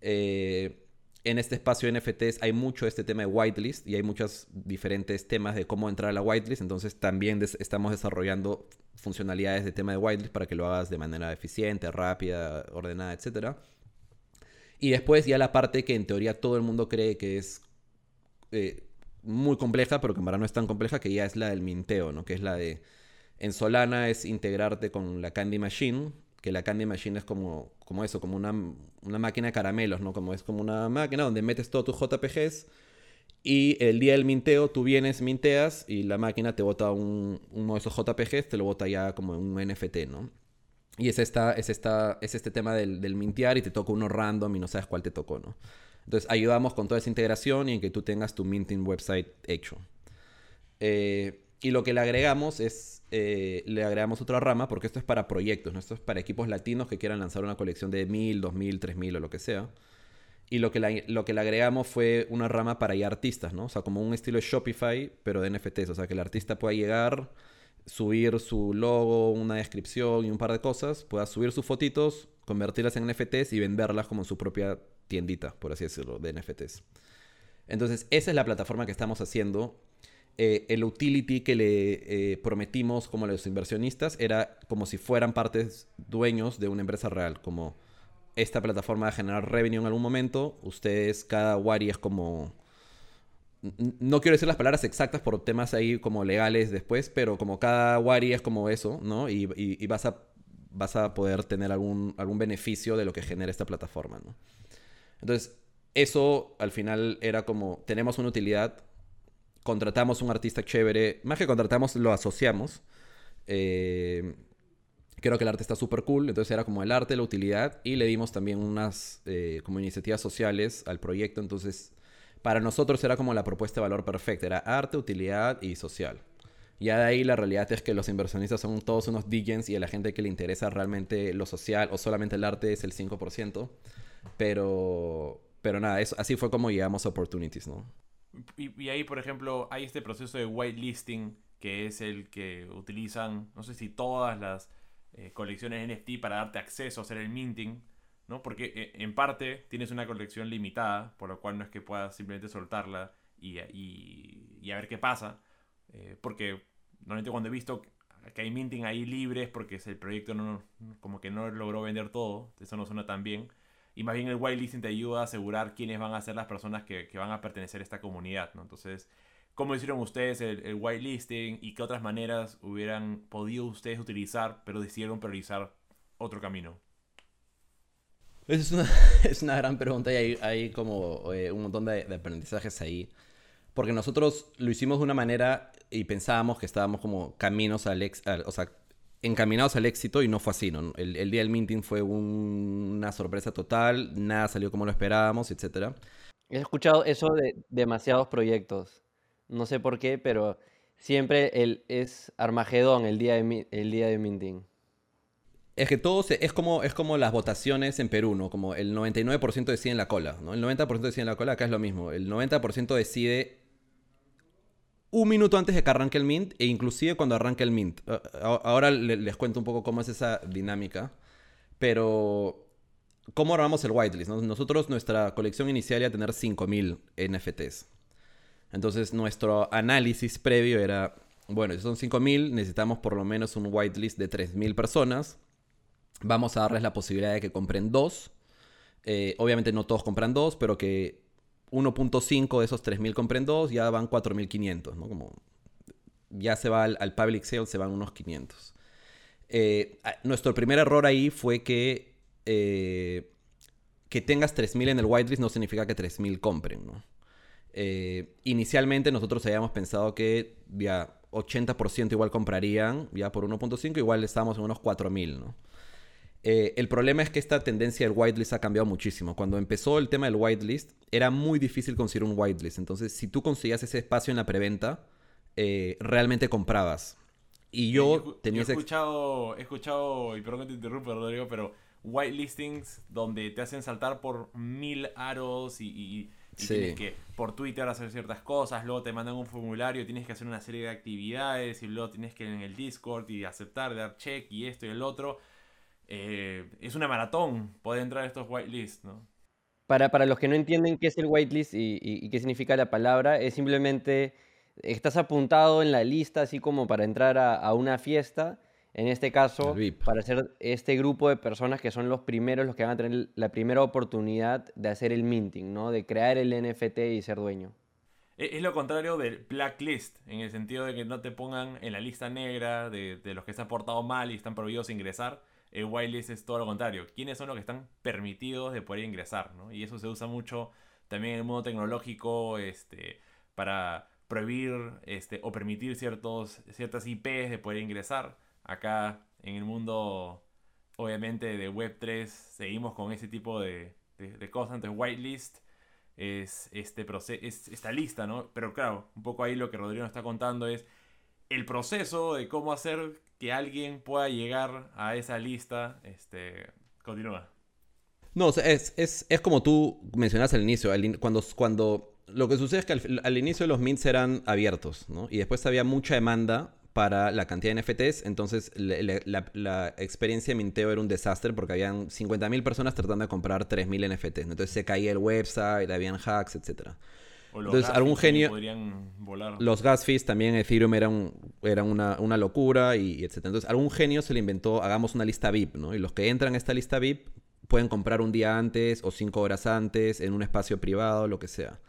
Eh, en este espacio de NFTs hay mucho este tema de whitelist y hay muchos diferentes temas de cómo entrar a la whitelist. Entonces también estamos desarrollando funcionalidades de tema de whitelist para que lo hagas de manera eficiente, rápida, ordenada, etc. Y después ya la parte que en teoría todo el mundo cree que es eh, muy compleja, pero que en verdad no es tan compleja, que ya es la del minteo, ¿no? Que es la de... En Solana es integrarte con la Candy Machine, que la Candy Machine es como, como eso, como una, una máquina de caramelos, ¿no? Como es como una máquina donde metes todos tus JPGs y el día del minteo tú vienes, minteas y la máquina te bota un, uno de esos JPGs, te lo bota ya como un NFT, ¿no? Y es, esta, es, esta, es este tema del, del mintear y te toca uno random y no sabes cuál te tocó, ¿no? Entonces ayudamos con toda esa integración y en que tú tengas tu minting website hecho. Eh, y lo que le agregamos es, eh, le agregamos otra rama, porque esto es para proyectos, ¿no? Esto es para equipos latinos que quieran lanzar una colección de 1000, 2000, 3000 o lo que sea. Y lo que, lo que le agregamos fue una rama para ya artistas, ¿no? O sea, como un estilo de Shopify, pero de NFTs. O sea, que el artista pueda llegar, subir su logo, una descripción y un par de cosas, pueda subir sus fotitos, convertirlas en NFTs y venderlas como en su propia tiendita, por así decirlo, de NFTs. Entonces, esa es la plataforma que estamos haciendo. Eh, el utility que le eh, prometimos como los inversionistas era como si fueran partes dueños de una empresa real, como esta plataforma va a generar revenue en algún momento, ustedes, cada Wari es como... No quiero decir las palabras exactas por temas ahí como legales después, pero como cada Wari es como eso, ¿no? Y, y vas, a, vas a poder tener algún, algún beneficio de lo que genera esta plataforma, ¿no? Entonces, eso al final era como, tenemos una utilidad, contratamos un artista chévere, más que contratamos, lo asociamos. Eh, creo que el arte está súper cool, entonces era como el arte, la utilidad, y le dimos también unas eh, como iniciativas sociales al proyecto, entonces para nosotros era como la propuesta de valor perfecta, era arte, utilidad y social. Ya de ahí la realidad es que los inversionistas son todos unos diggens y a la gente que le interesa realmente lo social o solamente el arte es el 5%. Pero, pero nada, eso, así fue como llegamos a Opportunities, ¿no? Y, ahí, por ejemplo, hay este proceso de whitelisting que es el que utilizan, no sé si todas las eh, colecciones NFT para darte acceso a hacer el minting, ¿no? Porque eh, en parte tienes una colección limitada, por lo cual no es que puedas simplemente soltarla y, y, a ver qué pasa. Eh, porque normalmente cuando he visto que hay minting ahí libres porque el proyecto no, como que no logró vender todo, eso no suena tan bien. Y más bien el whitelisting te ayuda a asegurar quiénes van a ser las personas que, que van a pertenecer a esta comunidad, ¿no? Entonces, ¿cómo hicieron ustedes el, el whitelisting y qué otras maneras hubieran podido ustedes utilizar, pero decidieron priorizar otro camino? Esa es una, es una gran pregunta y hay, hay como eh, un montón de, aprendizajes ahí porque nosotros lo hicimos de una manera y pensábamos que estábamos como caminos al, ex, o sea, encaminados al éxito y no fue así, ¿no? El, el día del minting fue una sorpresa total, nada salió como lo esperábamos, etc. He escuchado eso de demasiados proyectos, no sé por qué, pero siempre el, es Armagedón el día de, el día de minting. Es que todo es, como, es como las votaciones en Perú, ¿no? Como el 99% decide en la cola, ¿no? El 90% decide en la cola, acá es lo mismo. El 90% decide un minuto antes de que arranque el Mint e inclusive cuando arranque el Mint. Ahora les cuento un poco cómo es esa dinámica. Pero, ¿cómo armamos el whitelist? Nosotros, nuestra colección inicial era tener 5.000 NFTs. Entonces, nuestro análisis previo era, bueno, si son 5.000, necesitamos por lo menos un whitelist de 3.000 personas. Vamos a darles la posibilidad de que compren dos. Eh, obviamente no todos compran dos, pero que 1.5 de esos 3.000 compren dos, ya van 4.500, ¿no? Como ya se va al, public sale, se van unos 500. Eh, nuestro primer error ahí fue que eh, que tengas 3.000 en el whitelist no significa que 3.000 compren, ¿no? Eh, inicialmente nosotros habíamos pensado que ya 80% igual comprarían, ya por 1.5 igual estábamos en unos 4.000, ¿no? Eh, el problema es que esta tendencia del whitelist ha cambiado muchísimo. Cuando empezó el tema del whitelist, era muy difícil conseguir un whitelist. Entonces, si tú conseguías ese espacio en la preventa, eh, realmente comprabas. Y yo, tenía he escuchado, he escuchado, y perdón que te interrumpa, Rodrigo, pero whitelistings donde te hacen saltar por mil aros y, tienes que por Twitter hacer ciertas cosas, luego te mandan un formulario, tienes que hacer una serie de actividades y luego tienes que ir en el Discord y aceptar, dar check y esto y el otro. Eh, es una maratón poder entrar a estos whitelists, ¿no? Para, para los que no entienden qué es el whitelist y, y, qué significa la palabra, es simplemente estás apuntado en la lista así como para entrar a, a una fiesta, en este caso, para ser este grupo de personas que son los primeros, los que van a tener la primera oportunidad de hacer el minting, ¿no? De crear el NFT y ser dueño. E, es lo contrario del blacklist, en el sentido de que no te pongan en la lista negra de, de los que se han portado mal y están prohibidos ingresar, el whitelist es todo lo contrario. ¿Quiénes son los que están permitidos de poder ingresar? ¿no? Y eso se usa mucho también en el mundo tecnológico este, para prohibir este, o permitir ciertos, ciertas IPs de poder ingresar. Acá en el mundo, obviamente, de Web3 seguimos con ese tipo de, de, cosas. Entonces, whitelist es, este es esta lista, ¿no? Pero claro, un poco ahí lo que Rodrigo nos está contando es el proceso de cómo hacer que alguien pueda llegar a esa lista, este, continúa. No, es, es, es, como tú mencionaste al inicio, cuando, cuando lo que sucede es que al, inicio los mints eran abiertos, ¿no? Y después había mucha demanda para la cantidad de NFTs, entonces la, experiencia de minteo era un desastre porque habían 50.000 personas tratando de comprar 3.000 NFTs, entonces se caía el website, habían hacks, etc. O los Entonces, gas algún genio- podrían volar. Los gas fees también Ethereum eran, eran una, una locura y, y etc. Entonces, algún genio se le inventó, hagamos una lista VIP, ¿no? Y los que entran a esta lista VIP pueden comprar un día antes o cinco horas antes en un espacio privado, lo que sea.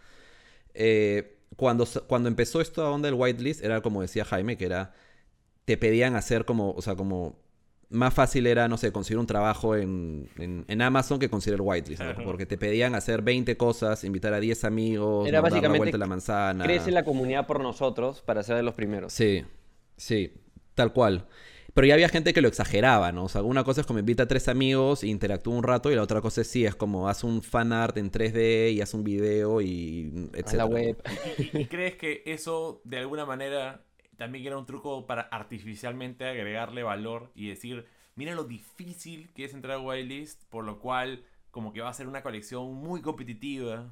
Eh, cuando, cuando empezó esta onda del whitelist, era como decía Jaime, que era, te pedían hacer como, o sea, como, más fácil era, no sé, conseguir un trabajo en, en- en Amazon que conseguir el whitelist. Porque te pedían hacer 20 cosas, invitar a 10 amigos, Era ¿no? dar la básicamente vuelta a la manzana. Crece la comunidad por nosotros para ser de los primeros. Sí, sí, tal cual. Pero ya había gente que lo exageraba, ¿no? O sea, una cosa es como invita a tres amigos e interactúa un rato y la otra cosa es sí, es como haz un fan art en 3D y haz un video y la web. ¿Y, y crees que eso de alguna manera también era un truco para artificialmente agregarle valor y decir, mira lo difícil que es entrar a whitelist, por lo cual como que va a ser una colección muy competitiva?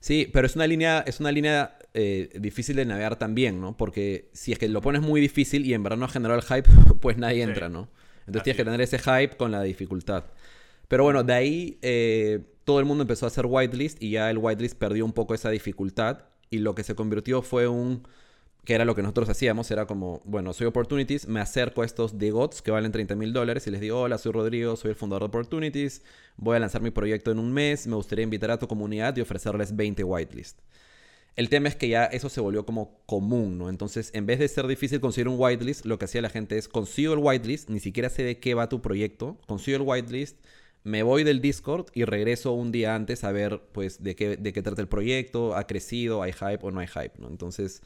Sí, pero es una línea, es una línea eh, difícil de navegar también, ¿no? Porque si es que lo pones muy difícil y en verdad no ha generado el hype, pues nadie Sí. entra, ¿no? Entonces Así tienes que tener ese hype con la dificultad. Pero bueno, de ahí eh, todo el mundo empezó a hacer whitelist y ya el whitelist perdió un poco esa dificultad y lo que se convirtió fue un que era lo que nosotros hacíamos, era como, bueno, soy Opportunities, me acerco a estos DeGots que valen 30 mil dólares y les digo, hola, soy Rodrigo, soy el fundador de Opportunities, voy a lanzar mi proyecto en un mes, me gustaría invitar a tu comunidad y ofrecerles 20 whitelist. El tema es que ya eso se volvió como común, ¿no? Entonces, en vez de ser difícil conseguir un whitelist, lo que hacía la gente es, consigo el whitelist, ni siquiera sé de qué va tu proyecto, consigo el whitelist, me voy del Discord y regreso un día antes a ver, pues, de qué, de qué trata el proyecto, ha crecido, hay hype o no hay hype, ¿no? Entonces,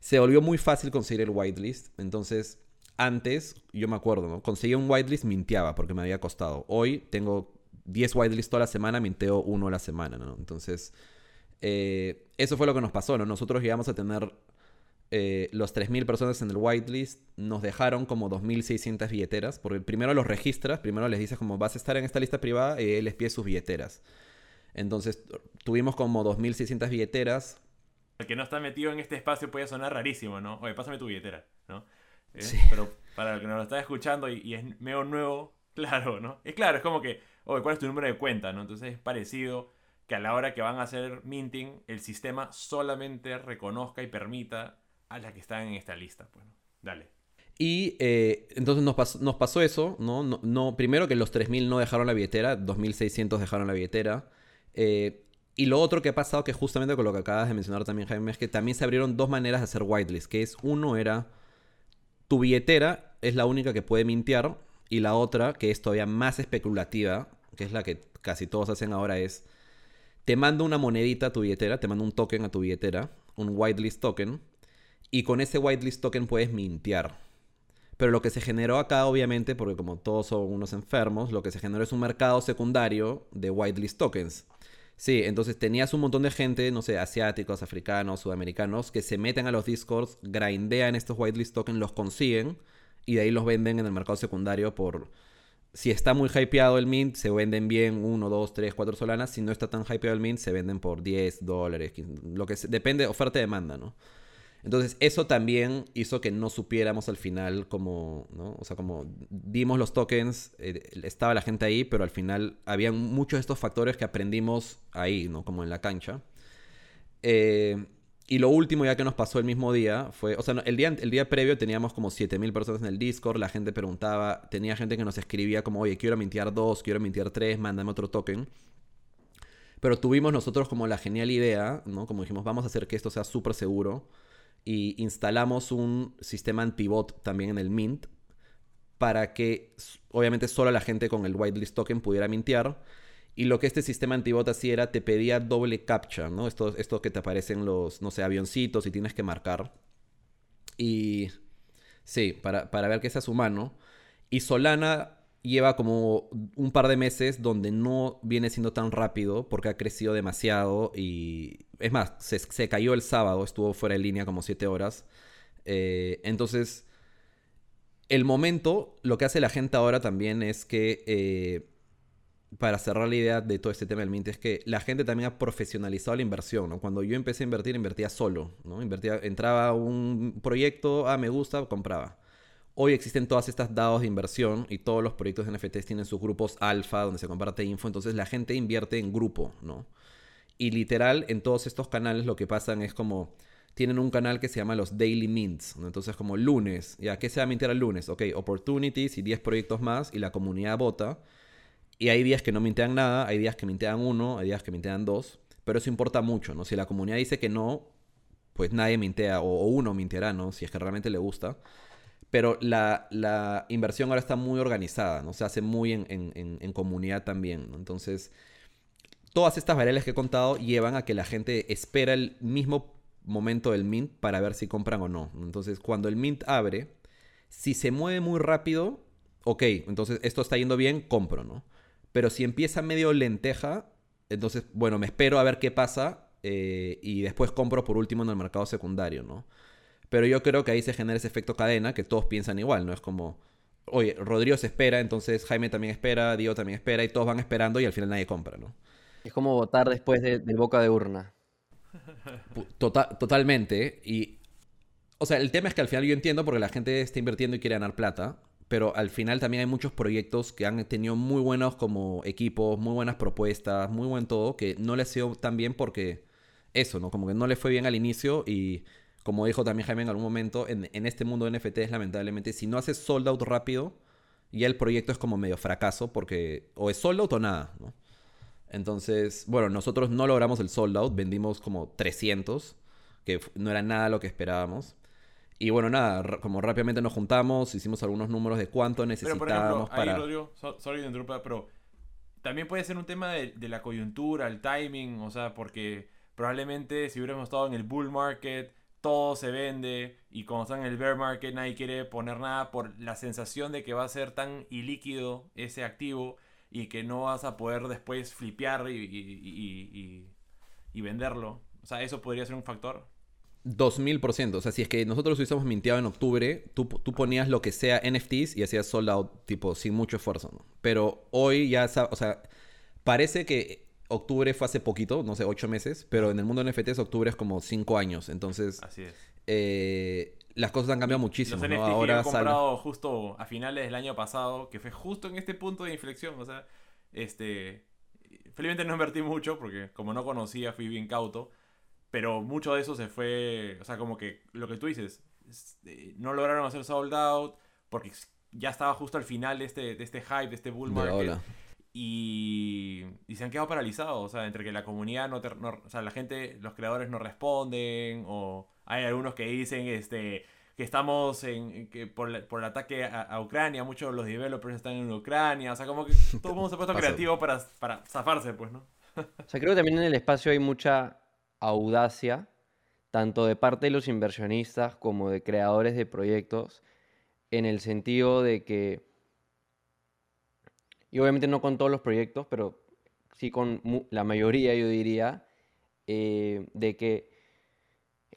se volvió muy fácil conseguir el whitelist. Entonces, antes, yo me acuerdo, ¿no? Conseguía un whitelist, minteaba porque me había costado. Hoy tengo 10 whitelists toda la semana, minteo uno a la semana, ¿no? Entonces, eh, eso fue lo que nos pasó, ¿no? Nosotros llegamos a tener eh, los 3.000 personas en el whitelist, nos dejaron como 2.600 billeteras, porque primero los registras, primero les dices como vas a estar en esta lista privada y les pides sus billeteras. Entonces, tuvimos como 2.600 billeteras, El que no está metido en este espacio puede sonar rarísimo, ¿no? Oye, pásame tu billetera, ¿no? ¿Eh? Sí. Pero para el que nos lo está escuchando y, y es medio nuevo, claro, ¿no? Es claro, es como que, oye, ¿cuál es tu número de cuenta, no? Entonces es parecido que a la hora que van a hacer minting, el sistema solamente reconozca y permita a las que están en esta lista, pues, ¿no? Dale. Y eh, entonces nos, pas- nos pasó eso, ¿no? No, no- primero que los 3.000 no dejaron la billetera, 2.600 dejaron la billetera. Eh, y lo otro que ha pasado, que justamente con lo que acabas de mencionar también, Jaime, es que también se abrieron dos maneras de hacer whitelist, que es uno era tu billetera es la única que puede mintear y la otra, que es todavía más especulativa, que es la que casi todos hacen ahora, es te mando una monedita a tu billetera, te mando un token a tu billetera, un whitelist token, y con ese whitelist token puedes mintear. Pero lo que se generó acá, obviamente, porque como todos son unos enfermos, lo que se generó es un mercado secundario de whitelist tokens. Sí, entonces tenías un montón de gente, no sé, asiáticos, africanos, sudamericanos, que se meten a los discords, grindean estos whitelist tokens, los consiguen y de ahí los venden en el mercado secundario por... Si está muy hypeado el mint, se venden bien 1, 2, 3, 4 solanas. Si no está tan hypeado el mint, se venden por 10 dólares. 15, Lo que se- depende, oferta y demanda, ¿no? Entonces, eso también hizo que no supiéramos al final como, ¿no? O sea, como dimos los tokens, eh, estaba la gente ahí, pero al final habían muchos de estos factores que aprendimos ahí, ¿no? Como en la cancha. Eh, y lo último ya que nos pasó el mismo día fue, o sea, el día, el día previo teníamos como 7000 personas en el Discord, la gente preguntaba, tenía gente que nos escribía como, oye, quiero mintear dos, quiero mintear tres, mándame otro token. Pero tuvimos nosotros como la genial idea, ¿no? Como dijimos, vamos a hacer que esto sea súper seguro. Y instalamos un sistema anti-bot también en el Mint para que, obviamente, solo la gente con el whitelist token pudiera mintear. Y lo que este sistema antibot hacía era te pedía doble captcha, ¿no? Esto, esto que te aparecen los, no sé, avioncitos y tienes que marcar. Y sí, para, para ver que seas humano. Y Solana lleva como un par de meses donde no viene siendo tan rápido porque ha crecido demasiado y es más, se, se cayó el sábado, estuvo fuera de línea como 7 horas. Eh, entonces, el momento, lo que hace la gente ahora también es que, eh, para cerrar la idea de todo este tema del Mint, es que la gente también ha profesionalizado la inversión, ¿no? Cuando yo empecé a invertir, invertía solo, ¿no? Invertía, entraba un proyecto, ah, me gusta, compraba. Hoy existen todas estas dados de inversión y todos los proyectos de NFTs tienen sus grupos alfa donde se comparte info, entonces la gente invierte en grupo, ¿no? Y literal, en todos estos canales lo que pasan es como tienen un canal que se llama los Daily Mints. Entonces, como lunes, ¿ya qué se va a mintear el lunes? Ok, opportunities y 10 proyectos más y la comunidad vota. Y hay días que no mintean nada, hay días que mintean uno, hay días que mintean dos. Pero eso importa mucho, ¿no? Si la comunidad dice que no, pues nadie mintea, o, uno minteará, ¿no? Si es que realmente le gusta. Pero la, inversión ahora está muy organizada, ¿no? Se hace muy en, comunidad también, Entonces, todas estas variables que he contado llevan a que la gente espera el mismo momento del mint para ver si compran o no. Entonces, cuando el mint abre, si se mueve muy rápido, ok, entonces esto está yendo bien, compro, ¿no? Pero si empieza medio lenteja, entonces, bueno, me espero a ver qué pasa eh, y después compro por último en el mercado secundario, ¿no? Pero yo creo que ahí se genera ese efecto cadena que todos piensan igual, ¿no? Es como, oye, Rodrigo se espera, entonces Jaime también espera, Diego también espera y todos van esperando y al final nadie compra, ¿no? Es como votar después del boca de urna. Tota-, totalmente. Y, o sea, el tema es que al final yo entiendo porque la gente está invirtiendo y quiere ganar plata, pero al final también hay muchos proyectos que han tenido muy buenos como equipos, muy buenas propuestas, muy buen todo, que no les ha sido tan bien porque eso, ¿no? Como que no les fue bien al inicio y como dijo también Jaime en algún momento, en, en este mundo de NFTs lamentablemente, si no haces sold out rápido, ya el proyecto es como medio fracaso porque o es sold out o nada, ¿no? Entonces, bueno, nosotros no logramos el sold out, vendimos como 300, que no era nada lo que esperábamos. Y bueno, nada, como rápidamente nos juntamos, hicimos algunos números de cuánto necesitábamos para... Ahí, Rodrigo, sorry de pero también puede ser un tema de, la coyuntura, el timing, o sea, porque probablemente si hubiéramos estado en el bull market, todo se vende y cuando está en el bear market nadie quiere poner nada por la sensación de que va a ser tan ilíquido ese activo y que no vas a poder después flipear y, venderlo. O sea, ¿eso podría ser un factor? 2000%. O sea, si es que nosotros hubiésemos minteado en octubre, tú, tú, ponías lo que sea NFTs y hacías sold out, tipo, sin mucho esfuerzo, ¿no? Pero hoy ya, o sea, parece que octubre fue hace poquito, no sé, ocho meses, pero en el mundo de NFTs octubre es como cinco años. Entonces, Así es. Eh, las cosas han cambiado muchísimo. Los ¿no? NFTs Ahora que he comprado justo a finales del año pasado, que fue justo en este punto de inflexión. O sea, este. Felizmente no invertí mucho porque como no conocía fui bien cauto. Pero mucho de eso se fue. O sea, como que lo que tú dices. Eh, no lograron hacer sold out. Porque ya estaba justo al final de este, de este hype, de este bull market. Y, y, se han quedado paralizados. O sea, entre que la comunidad no, no, O sea, la gente, los creadores no responden. O hay algunos que dicen este, que estamos en, que por, el ataque a, Ucrania, muchos de los developers están en Ucrania, o sea, como que todo el mundo se ha puesto creativo para, para zafarse, pues, ¿no? o sea, creo que también en el espacio hay mucha audacia, tanto de parte de los inversionistas como de creadores de proyectos, en el sentido de que, y obviamente no con todos los proyectos, pero sí con la mayoría, yo diría, eh, de que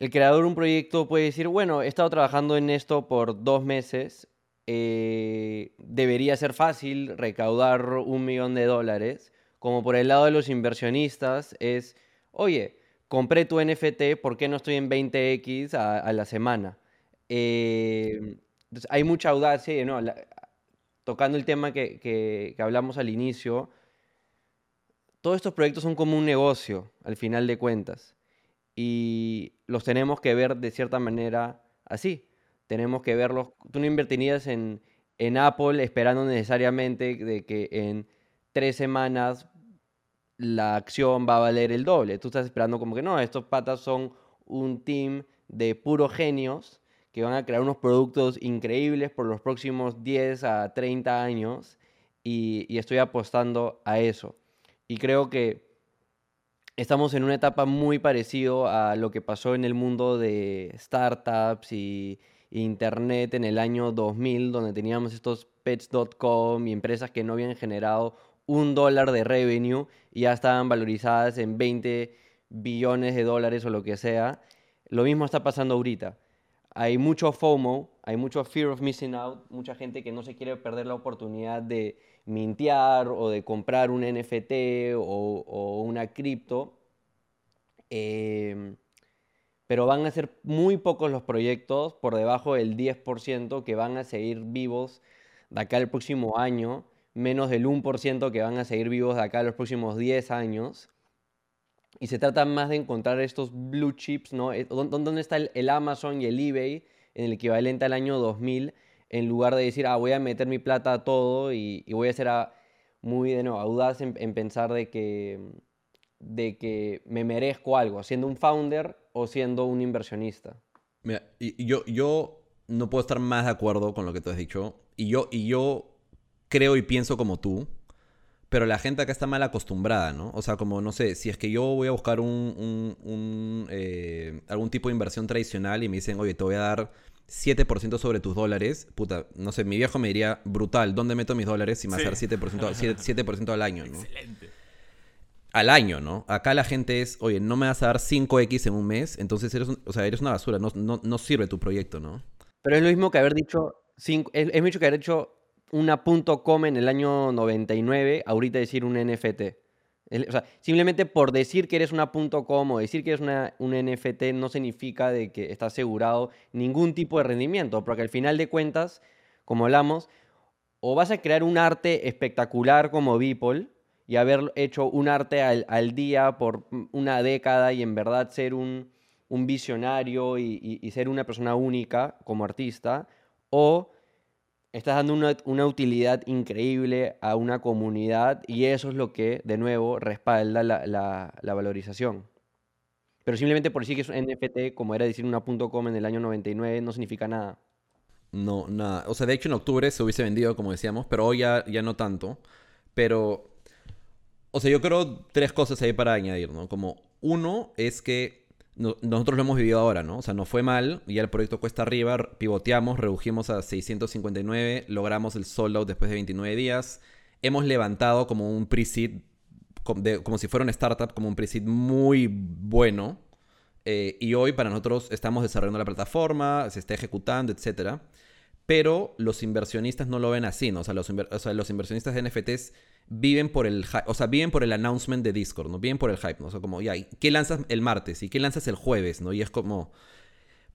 el creador de un proyecto puede decir, bueno, he estado trabajando en esto por dos meses, eh, debería ser fácil recaudar un millón de dólares, como por el lado de los inversionistas es, oye, compré tu NFT, ¿por qué no estoy en 20x a, la semana? Eh, hay mucha audacia, ¿no? tocando el tema que, que hablamos al inicio, todos estos proyectos son como un negocio, al final de cuentas y los tenemos que ver de cierta manera así. Tenemos que verlos. Tú no invertirías en, en Apple esperando necesariamente de que en tres semanas la acción va a valer el doble. Tú estás esperando como que no, estos patas son un team de puros genios que van a crear unos productos increíbles por los próximos 10 a 30 años y, y estoy apostando a eso. Y creo que estamos en una etapa muy parecido a lo que pasó en el mundo de startups y internet en el año 2000, donde teníamos estos pets.com y empresas que no habían generado un dólar de revenue y ya estaban valorizadas en 20 billones de dólares o lo que sea. Lo mismo está pasando ahorita. Hay mucho FOMO, hay mucho fear of missing out, mucha gente que no se quiere perder la oportunidad de mintear o de comprar un NFT o, una cripto. Em, pero van a ser muy pocos los proyectos, por debajo del 10%, que van a seguir vivos de acá al próximo año, menos del 1% que van a seguir vivos de acá a los próximos 10 años. Y se trata más de encontrar estos blue chips, ¿no? Eh, ¿Dó- ¿Dónde está el, Amazon y el eBay en el equivalente al año 2000? En lugar de decir, ah, voy a meter mi plata a todo y, voy a ser muy, de nuevo, audaz en, en pensar de que, de que me merezco algo, siendo un founder o siendo un inversionista. Mira, y yo, yo no puedo estar más de acuerdo con lo que tú has dicho. Y yo, y yo creo y pienso como tú. Pero la gente acá está mal acostumbrada, ¿no? O sea, como, no sé, si es que yo voy a buscar un, un- un, eh, algún tipo de inversión tradicional y me dicen, oye, te voy a dar 7% sobre tus dólares, puta, no sé, mi viejo me diría, brutal, ¿dónde meto mis dólares si me vas a dar Sí. 7%, 7, 7% al año, ¿no? Excelente. al año, ¿no? Acá la gente es, oye, no me vas a dar 5X en un mes, entonces eres, un- o sea, eres una basura, no, no, no sirve tu proyecto, ¿no? Pero es lo mismo que haber dicho, cinco, es, es mucho que haber hecho una .com en el año 99, ahorita decir un NFT. O sea, simplemente por decir que eres una .com o decir que eres una, un NFT no significa de que está asegurado ningún tipo de rendimiento, porque al final de cuentas, como hablamos, o vas a crear un arte espectacular como Beeple y haber hecho un arte al, día por una década y en verdad ser un, un visionario y ser una persona única como artista, o estás dando una, una utilidad increíble a una comunidad y eso es lo que, de nuevo, respalda la, la- valorización. Pero simplemente por decir que es un NFT, como era decir una .com en el año 99, no significa nada. No, nada. O sea, de hecho en octubre se hubiese vendido, como decíamos, pero hoy ya, ya no tanto. Pero, o sea, yo creo tres cosas ahí para añadir, ¿no? Como uno es que no- nosotros lo hemos vivido ahora, ¿no? O sea, nos fue mal, ya el proyecto cuesta arriba, pivoteamos, redujimos a 659, logramos el sold out después de 29 días. Hemos levantado como un pre-seed, com- de- como si fuera una startup, como un pre-seed muy bueno. Eh, y hoy para nosotros estamos desarrollando la plataforma, se está ejecutando, etcétera. Pero los inversionistas no lo ven así, ¿no? O sea, los, inversionistas de NFTs viven por el hy- o sea, viven por el announcement de Discord, ¿no? Viven por el hype, ¿no? O sea, como, ya, ¿y ¿qué lanzas el martes? ¿Y qué lanzas el jueves? ¿no? Y es como,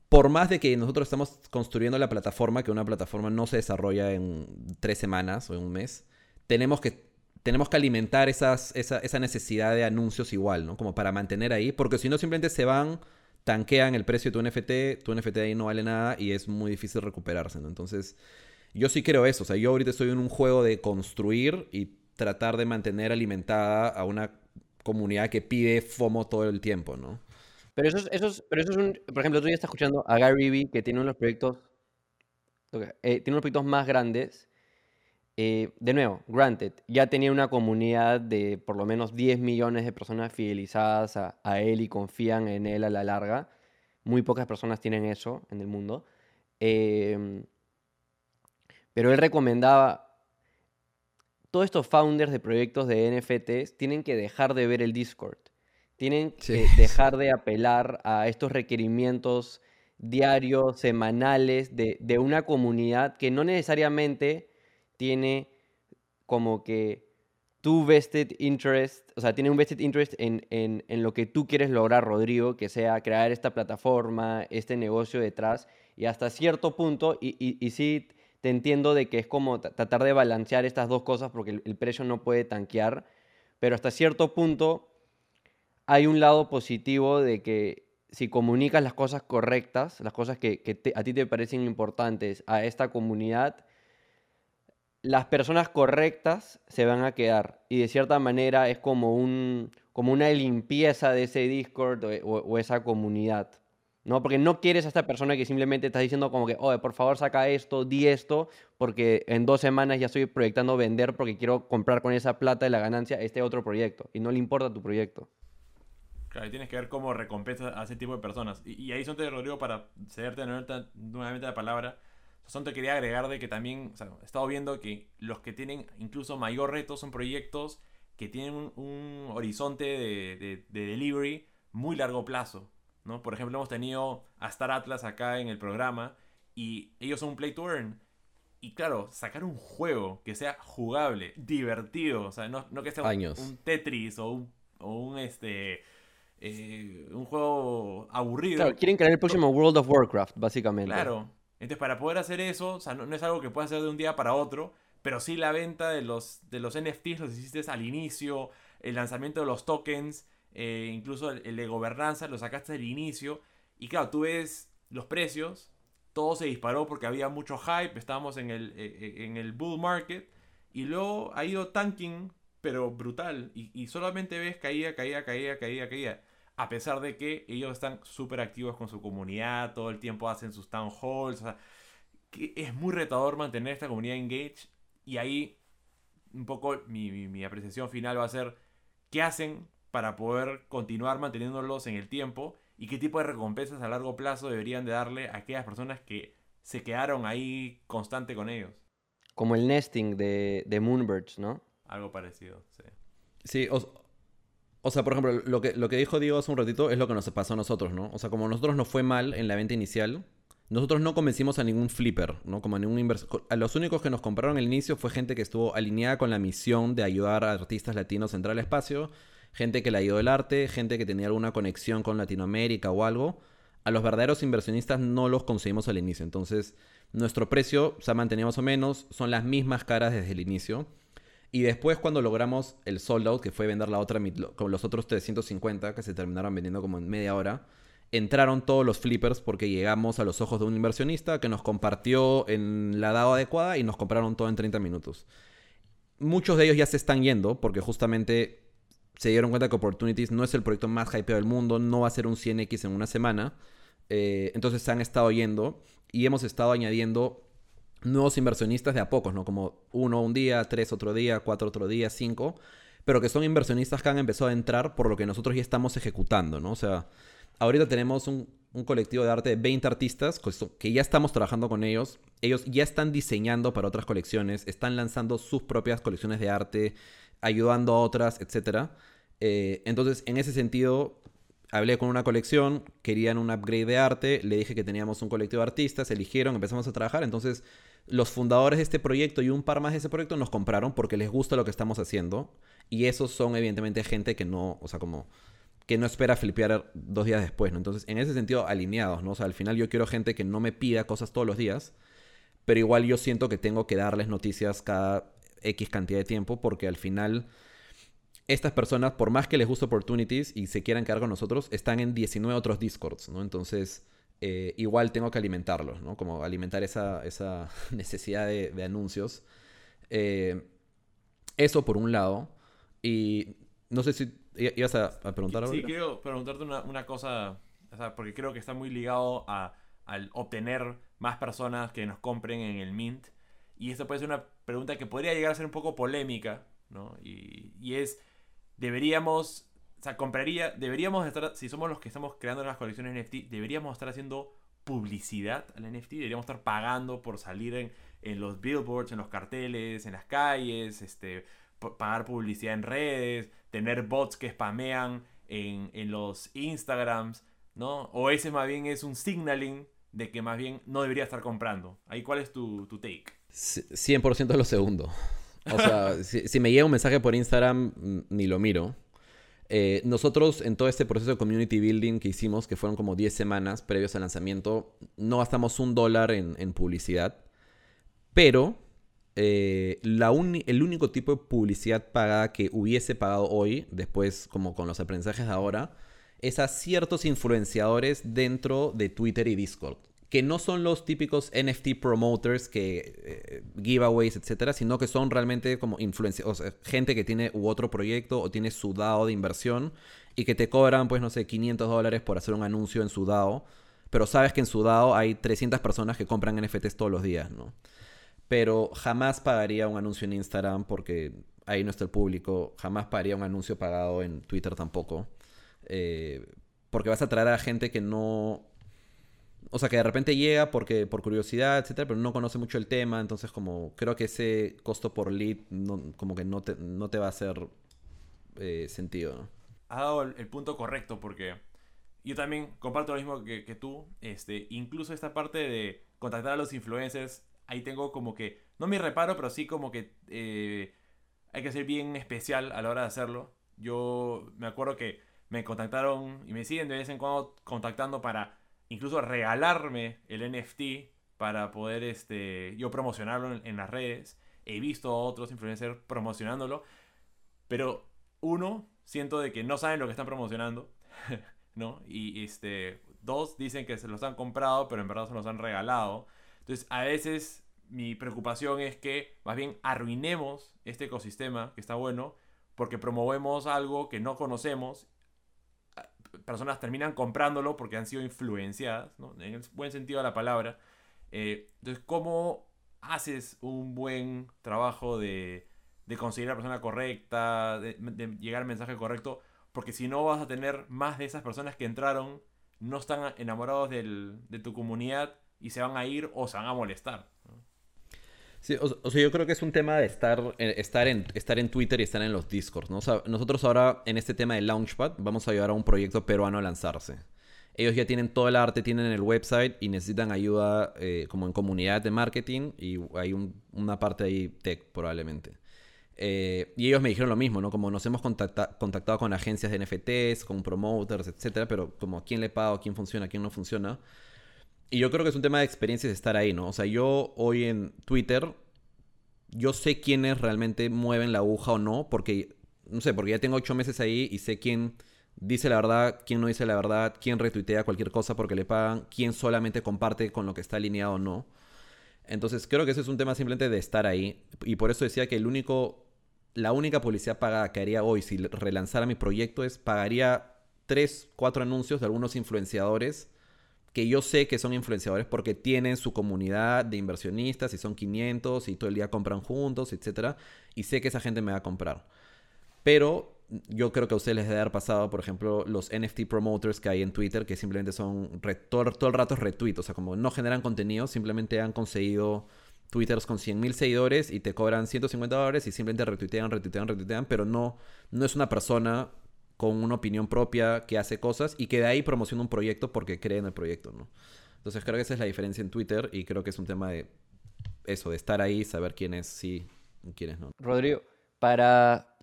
por más de que nosotros estamos construyendo la plataforma, que una plataforma no se desarrolla en tres semanas o en un mes, tenemos que, tenemos que alimentar esa, esa necesidad de anuncios igual, ¿no? Como para mantener ahí, porque si no simplemente se van, tanquean el precio de tu NFT, tu NFT ahí no vale nada y es muy difícil recuperarse, ¿no? Entonces, yo sí creo eso, o sea, yo ahorita estoy en un juego de construir y tratar de mantener alimentada a una comunidad que pide FOMO todo el tiempo, ¿no? Pero eso es, eso es- pero eso es un, por ejemplo, tú ya estás escuchando a Gary Vee, que tiene uno de los proyectos, eh, tiene unos proyectos más grandes. Eh, de nuevo, granted, ya tenía una comunidad de por lo menos 10 millones de personas fidelizadas a, a él y confían en él a la larga. Muy pocas personas tienen eso en el mundo. Em, pero él recomendaba, todos estos founders de proyectos de NFTs tienen que dejar de ver el Discord. Tienen Sí. que dejar de apelar a estos requerimientos diarios, semanales, de, de una comunidad que no necesariamente tiene como que tu vested interest, o sea, tiene un vested interest en, en- en lo que tú quieres lograr, Rodrigo, que sea crear esta plataforma, este negocio detrás, y hasta cierto punto, y, y, y sí te entiendo de que es como tra- tratar de balancear estas dos cosas porque el, el precio no puede tanquear, pero hasta cierto punto hay un lado positivo de que si comunicas las cosas correctas, las cosas que, que te- a ti te parecen importantes a esta comunidad, las personas correctas se van a quedar. Y de cierta manera es como, un, como una limpieza de ese Discord o, esa comunidad. ¿no? Porque no quieres a esta persona que simplemente estás diciendo como que, oye, por favor saca esto, di esto, porque en dos semanas ya estoy proyectando vender porque quiero comprar con esa plata de la ganancia este otro proyecto. Y no le importa tu proyecto. Claro, y tienes que ver cómo recompensa a ese tipo de personas. Y, ahí son te Rodrigo para cederte nuevamente la palabra. Son te quería agregar de que también, o sea, he estado viendo que los que tienen incluso mayor reto son proyectos que tienen un, un horizonte de, de- de delivery muy largo plazo. ¿no? Por ejemplo, hemos tenido a Star Atlas acá en el programa y ellos son un play to earn. Y claro, sacar un juego que sea jugable, divertido, o sea, no, no que sea un- Años. un Tetris o un, o un este eh, un juego aburrido. Claro, quieren crear el próximo World of Warcraft, básicamente. Claro. Entonces, para poder hacer eso, o sea, no, es algo que puedas hacer de un día para otro, pero sí la venta de los, de los NFTs los hiciste al inicio, el lanzamiento de los tokens, eh, incluso el, de gobernanza, lo sacaste al inicio. Y claro, tú ves los precios, todo se disparó porque había mucho hype, estábamos en el, eh, eh, en el bull market. Y luego ha ido tanking, pero brutal. Y, y solamente ves caída, caída, caída, caída, caída. A pesar de que ellos están súper activos con su comunidad, todo el tiempo hacen sus town halls. O sea, que es muy retador mantener esta comunidad engaged. Y ahí, un poco mi, mi, apreciación final va a ser qué hacen para poder continuar manteniéndolos en el tiempo y qué tipo de recompensas a largo plazo deberían de darle a aquellas personas que se quedaron ahí constante con ellos. Como el nesting de, de Moonbirds, ¿no? Algo parecido, sí. Sí, o, o sea, por ejemplo, lo que, lo que dijo Diego hace un ratito es lo que nos pasó a nosotros, ¿no? O sea, como nosotros nos fue mal en la venta inicial, nosotros no convencimos a ningún flipper, ¿no? Como a ningún inversor. A los únicos que nos compraron al inicio fue gente que estuvo alineada con la misión de ayudar a artistas latinos a entrar al espacio, gente que le ayudó el arte, gente que tenía alguna conexión con Latinoamérica o algo. A los verdaderos inversionistas no los conseguimos al inicio. Entonces, nuestro precio se ha mantenido más o menos, son las mismas caras desde el inicio. Y después cuando logramos el sold out, que fue vender la otra, con los otros 350 que se terminaron vendiendo como en media hora, entraron todos los flippers porque llegamos a los ojos de un inversionista que nos compartió en la DAO adecuada y nos compraron todo en 30 minutos. Muchos de ellos ya se están yendo porque justamente se dieron cuenta que Opportunities no es el proyecto más hypeado del mundo, no va a ser un 100x en una semana. Eh, entonces se han estado yendo y hemos estado añadiendo nuevos inversionistas de a pocos, ¿no? Como uno un día, tres otro día, cuatro otro día, cinco, pero que son inversionistas que han empezado a entrar por lo que nosotros ya estamos ejecutando, ¿no? O sea, ahorita tenemos un, colectivo de arte de 20 artistas que ya estamos trabajando con ellos. Ellos ya están diseñando para otras colecciones, están lanzando sus propias colecciones de arte, ayudando a otras, etc. Eh, entonces, en ese sentido, hablé con una colección, querían un upgrade de arte, le dije que teníamos un colectivo de artistas, eligieron, empezamos a trabajar, entonces los fundadores de este proyecto y un par más de ese proyecto nos compraron porque les gusta lo que estamos haciendo y esos son evidentemente gente que no, o sea, como que no espera flipear dos días después, ¿no? Entonces, en ese sentido, alineados, ¿no? O sea, al final yo quiero gente que no me pida cosas todos los días, pero igual yo siento que tengo que darles noticias cada X cantidad de tiempo porque al final estas personas, por más que les guste Opportunities y se quieran quedar con nosotros, están en 19 otros Discords, ¿no? Entonces, eh, igual tengo que alimentarlos, ¿no? Como alimentar esa, esa necesidad de, anuncios. Eh, eso por un lado. Y no sé si ibas a, preguntar algo. Sí, quiero preguntarte una, cosa, porque creo que está muy ligado a, al obtener más personas que nos compren en el Mint. Y esto puede ser una pregunta que podría llegar a ser un poco polémica, ¿no? Y, y es, deberíamos, o sea, compraría, deberíamos estar, si somos los que estamos creando las colecciones NFT, deberíamos estar haciendo publicidad al NFT, deberíamos estar pagando por salir en, en los billboards, en los carteles, en las calles, este, pagar publicidad en redes, tener bots que spamean en, en los Instagrams, ¿no? O ese más bien es un signaling de que más bien no debería estar comprando. Ahí, ¿cuál es tu, tu take? 100% lo segundo. O sea, si, me llega un mensaje por Instagram, ni lo miro. Eh, nosotros en todo este proceso de community building que hicimos, que fueron como 10 semanas previos al lanzamiento, no gastamos un dólar en, publicidad, pero eh, el único tipo de publicidad pagada que hubiese pagado hoy, después como con los aprendizajes de ahora, es a ciertos influenciadores dentro de Twitter y Discord que no son los típicos NFT promoters que eh, giveaways, etcétera, sino que son realmente como influencia, o sea, gente que tiene u otro proyecto o tiene su DAO de inversión y que te cobran, pues no sé, 500 dólares por hacer un anuncio en su DAO, pero sabes que en su DAO hay 300 personas que compran NFTs todos los días, ¿no? Pero jamás pagaría un anuncio en Instagram porque ahí no está el público, jamás pagaría un anuncio pagado en Twitter tampoco, eh, porque vas a traer a gente que no o sea, que de repente llega porque por curiosidad, etcétera, pero no conoce mucho el tema, entonces como creo que ese costo por lead como que no te, no te va a hacer eh, sentido, ¿no? Ha dado el, punto correcto porque yo también comparto lo mismo que, tú, este, incluso esta parte de contactar a los influencers, ahí tengo como que, no me reparo, pero sí como que eh, hay que ser bien especial a la hora de hacerlo. Yo me acuerdo que me contactaron y me siguen de vez en cuando contactando para incluso regalarme el NFT para poder este, yo promocionarlo en, las redes. He visto a otros influencers promocionándolo. Pero uno, siento de que no saben lo que están promocionando, ¿no? Y este, dos dicen que se los han comprado, pero en verdad se los han regalado. Entonces, a veces mi preocupación es que más bien arruinemos este ecosistema que está bueno porque promovemos algo que no conocemos. Personas terminan comprándolo porque han sido influenciadas, ¿no? en el buen sentido de la palabra. Eh, entonces, ¿cómo haces un buen trabajo de, de conseguir la persona correcta, de, llegar al mensaje correcto? Porque si no vas a tener más de esas personas que entraron, no están enamorados de tu comunidad y se van a ir o se van a molestar. Sí, o, sea, yo creo que es un tema de estar, eh, estar, en, estar en Twitter y estar en los Discords, nosotros ahora en este tema de Launchpad vamos a ayudar a un proyecto peruano a lanzarse. Ellos ya tienen todo el arte, tienen el website y necesitan ayuda eh, como en comunidad de marketing y hay una parte ahí tech probablemente. Eh, y ellos me dijeron lo mismo, ¿no? Como nos hemos contactado con agencias de NFTs, con promoters, etcétera, pero como quién le pago, quién funciona, quién no funciona. Y yo creo que es un tema de experiencias estar ahí, ¿no? O sea, yo hoy en Twitter, yo sé quiénes realmente mueven la aguja o no, porque, no sé, porque ya tengo ocho meses ahí y sé quién dice la verdad, quién no dice la verdad, quién retuitea cualquier cosa porque le pagan, quién solamente comparte con lo que está alineado o no. Entonces creo que ese es un tema simplemente de estar ahí. Y por eso decía que el único, la única publicidad pagada que haría hoy si relanzara mi proyecto es pagaría tres, cuatro anuncios de algunos influenciadores que yo sé que son influenciadores porque tienen su comunidad de inversionistas y son 500 y todo el día compran juntos, etc. Y sé que esa gente me va a comprar. Pero yo creo que a ustedes les debe haber pasado, por ejemplo, los NFT promoters que hay en Twitter, que simplemente son todo, el rato retweets, o sea, como no generan contenido, simplemente han conseguido twitters con 100.000 seguidores y te cobran 150 dólares y simplemente retuitean, retuitean, retuitean, pero no, no es una persona con una opinión propia, que hace cosas y que de ahí promociona un proyecto porque cree en el proyecto, ¿no? Entonces creo que esa es la diferencia en Twitter y creo que es un tema de eso, de estar ahí, saber quiénes sí y quiénes no. Rodrigo, para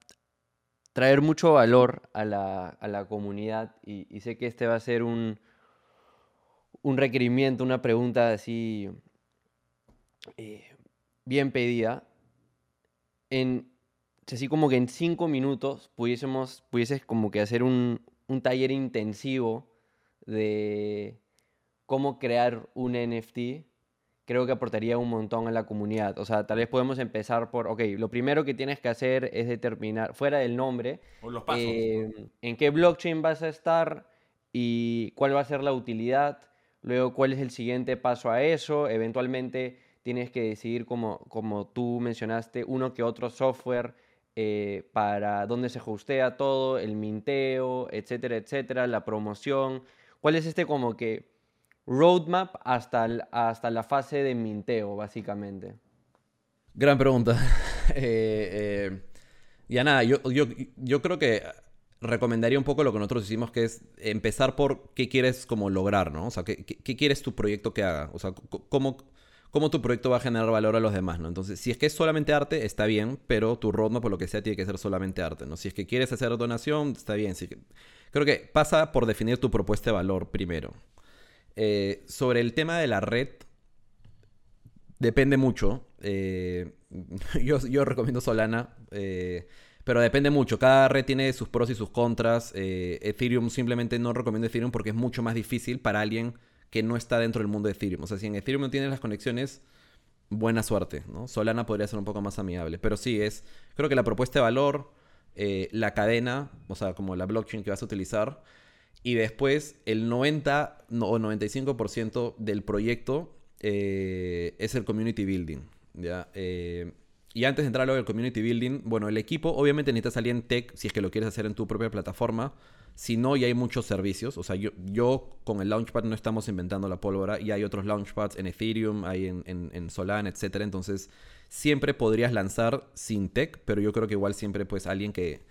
traer mucho valor a la, comunidad y, sé que este va a ser un, un requerimiento, una pregunta así eh, bien pedida. En, así como que en cinco minutos pudiésemos, pudieses como que hacer un, taller intensivo de cómo crear un NFT, creo que aportaría un montón a la comunidad. O sea, tal vez podemos empezar por, ok, lo primero que tienes que hacer es determinar, fuera del nombre, eh, en qué blockchain vas a estar y cuál va a ser la utilidad, luego cuál es el siguiente paso a eso, eventualmente tienes que decidir, como, como tú mencionaste, uno que otro software eh, para dónde se hostea todo, el minteo, etcétera, etcétera, la promoción. ¿Cuál es este como que roadmap hasta, hasta la fase de minteo, básicamente? Gran pregunta. eh, eh, ya nada, yo, yo, yo creo que recomendaría un poco lo que nosotros hicimos, que es empezar por qué quieres como lograr, ¿no? O sea, qué, qué quieres tu proyecto que haga. O sea, cómo, cómo tu proyecto va a generar valor a los demás, ¿no? Entonces, si es que es solamente arte, está bien, pero tu roadmap, por lo que sea, tiene que ser solamente arte, ¿no? Si es que quieres hacer donación, está bien. Creo que pasa por definir tu propuesta de valor primero. Eh, sobre el tema de la red, depende mucho. Eh, yo, recomiendo Solana, eh, pero depende mucho. Cada red tiene sus pros y sus contras. Ethereum simplemente no recomiendo Ethereum porque es mucho más difícil para alguien que no está dentro del mundo de Ethereum. O sea, si en Ethereum no tienes las conexiones, buena suerte, ¿no? Solana podría ser un poco más amigable. Pero sí, es, creo que la propuesta de valor, eh, la cadena, o sea, como la blockchain que vas a utilizar, y después el 90 o 95% del proyecto eh, es el community building, ¿ya? Eh, y antes de entrar a lo del community building, bueno, el equipo obviamente necesita salir en tech si es que lo quieres hacer en tu propia plataforma. Si no, ya hay muchos servicios. O sea, yo, yo con el Launchpad no estamos inventando la pólvora. Y hay otros Launchpads en Ethereum, hay en, en, Solana, etc. Entonces, siempre podrías lanzar sin tech, pero yo creo que igual siempre, pues, alguien que,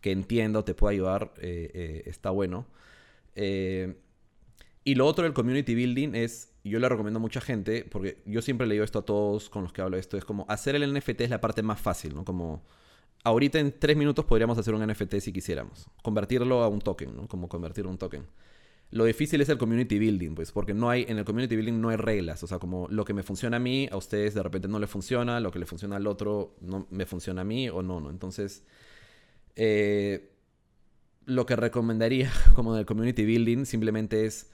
que entienda o te pueda ayudar eh, eh, está bueno. Eh, y lo otro del community building es, yo le recomiendo a mucha gente, porque yo siempre le digo esto a todos con los que hablo de esto, es como hacer el NFT es la parte más fácil, ¿no? Como ahorita en tres minutos podríamos hacer un NFT si quisiéramos. Convertirlo a un token, ¿no? Como convertirlo a un token. Lo difícil es el community building, pues, porque no hay, en el community building no hay reglas. O sea, como lo que me funciona a mí, a ustedes de repente no le funciona, lo que le funciona al otro no me funciona a mí o no, ¿no? Entonces, eh, lo que recomendaría como del community building simplemente es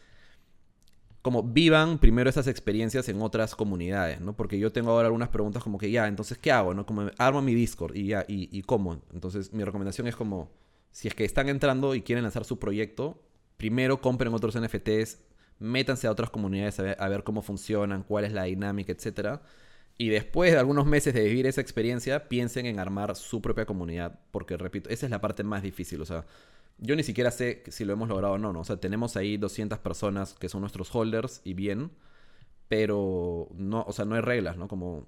como vivan primero esas experiencias en otras comunidades, ¿no? Porque yo tengo ahora algunas preguntas como que ya, entonces, ¿qué hago? ¿No? Como armo mi Discord y ya, y, y cómo. Entonces, mi recomendación es como, si es que están entrando y quieren lanzar su proyecto, primero compren otros NFTs, métanse a otras comunidades a ver, a ver cómo funcionan, cuál es la dinámica, etcétera. Y después de algunos meses de vivir esa experiencia, piensen en armar su propia comunidad, porque repito, esa es la parte más difícil, o sea, yo ni siquiera sé si lo hemos logrado o no, ¿no? O sea, tenemos ahí 200 personas que son nuestros holders y bien, pero no, o sea, no hay reglas, ¿no? Como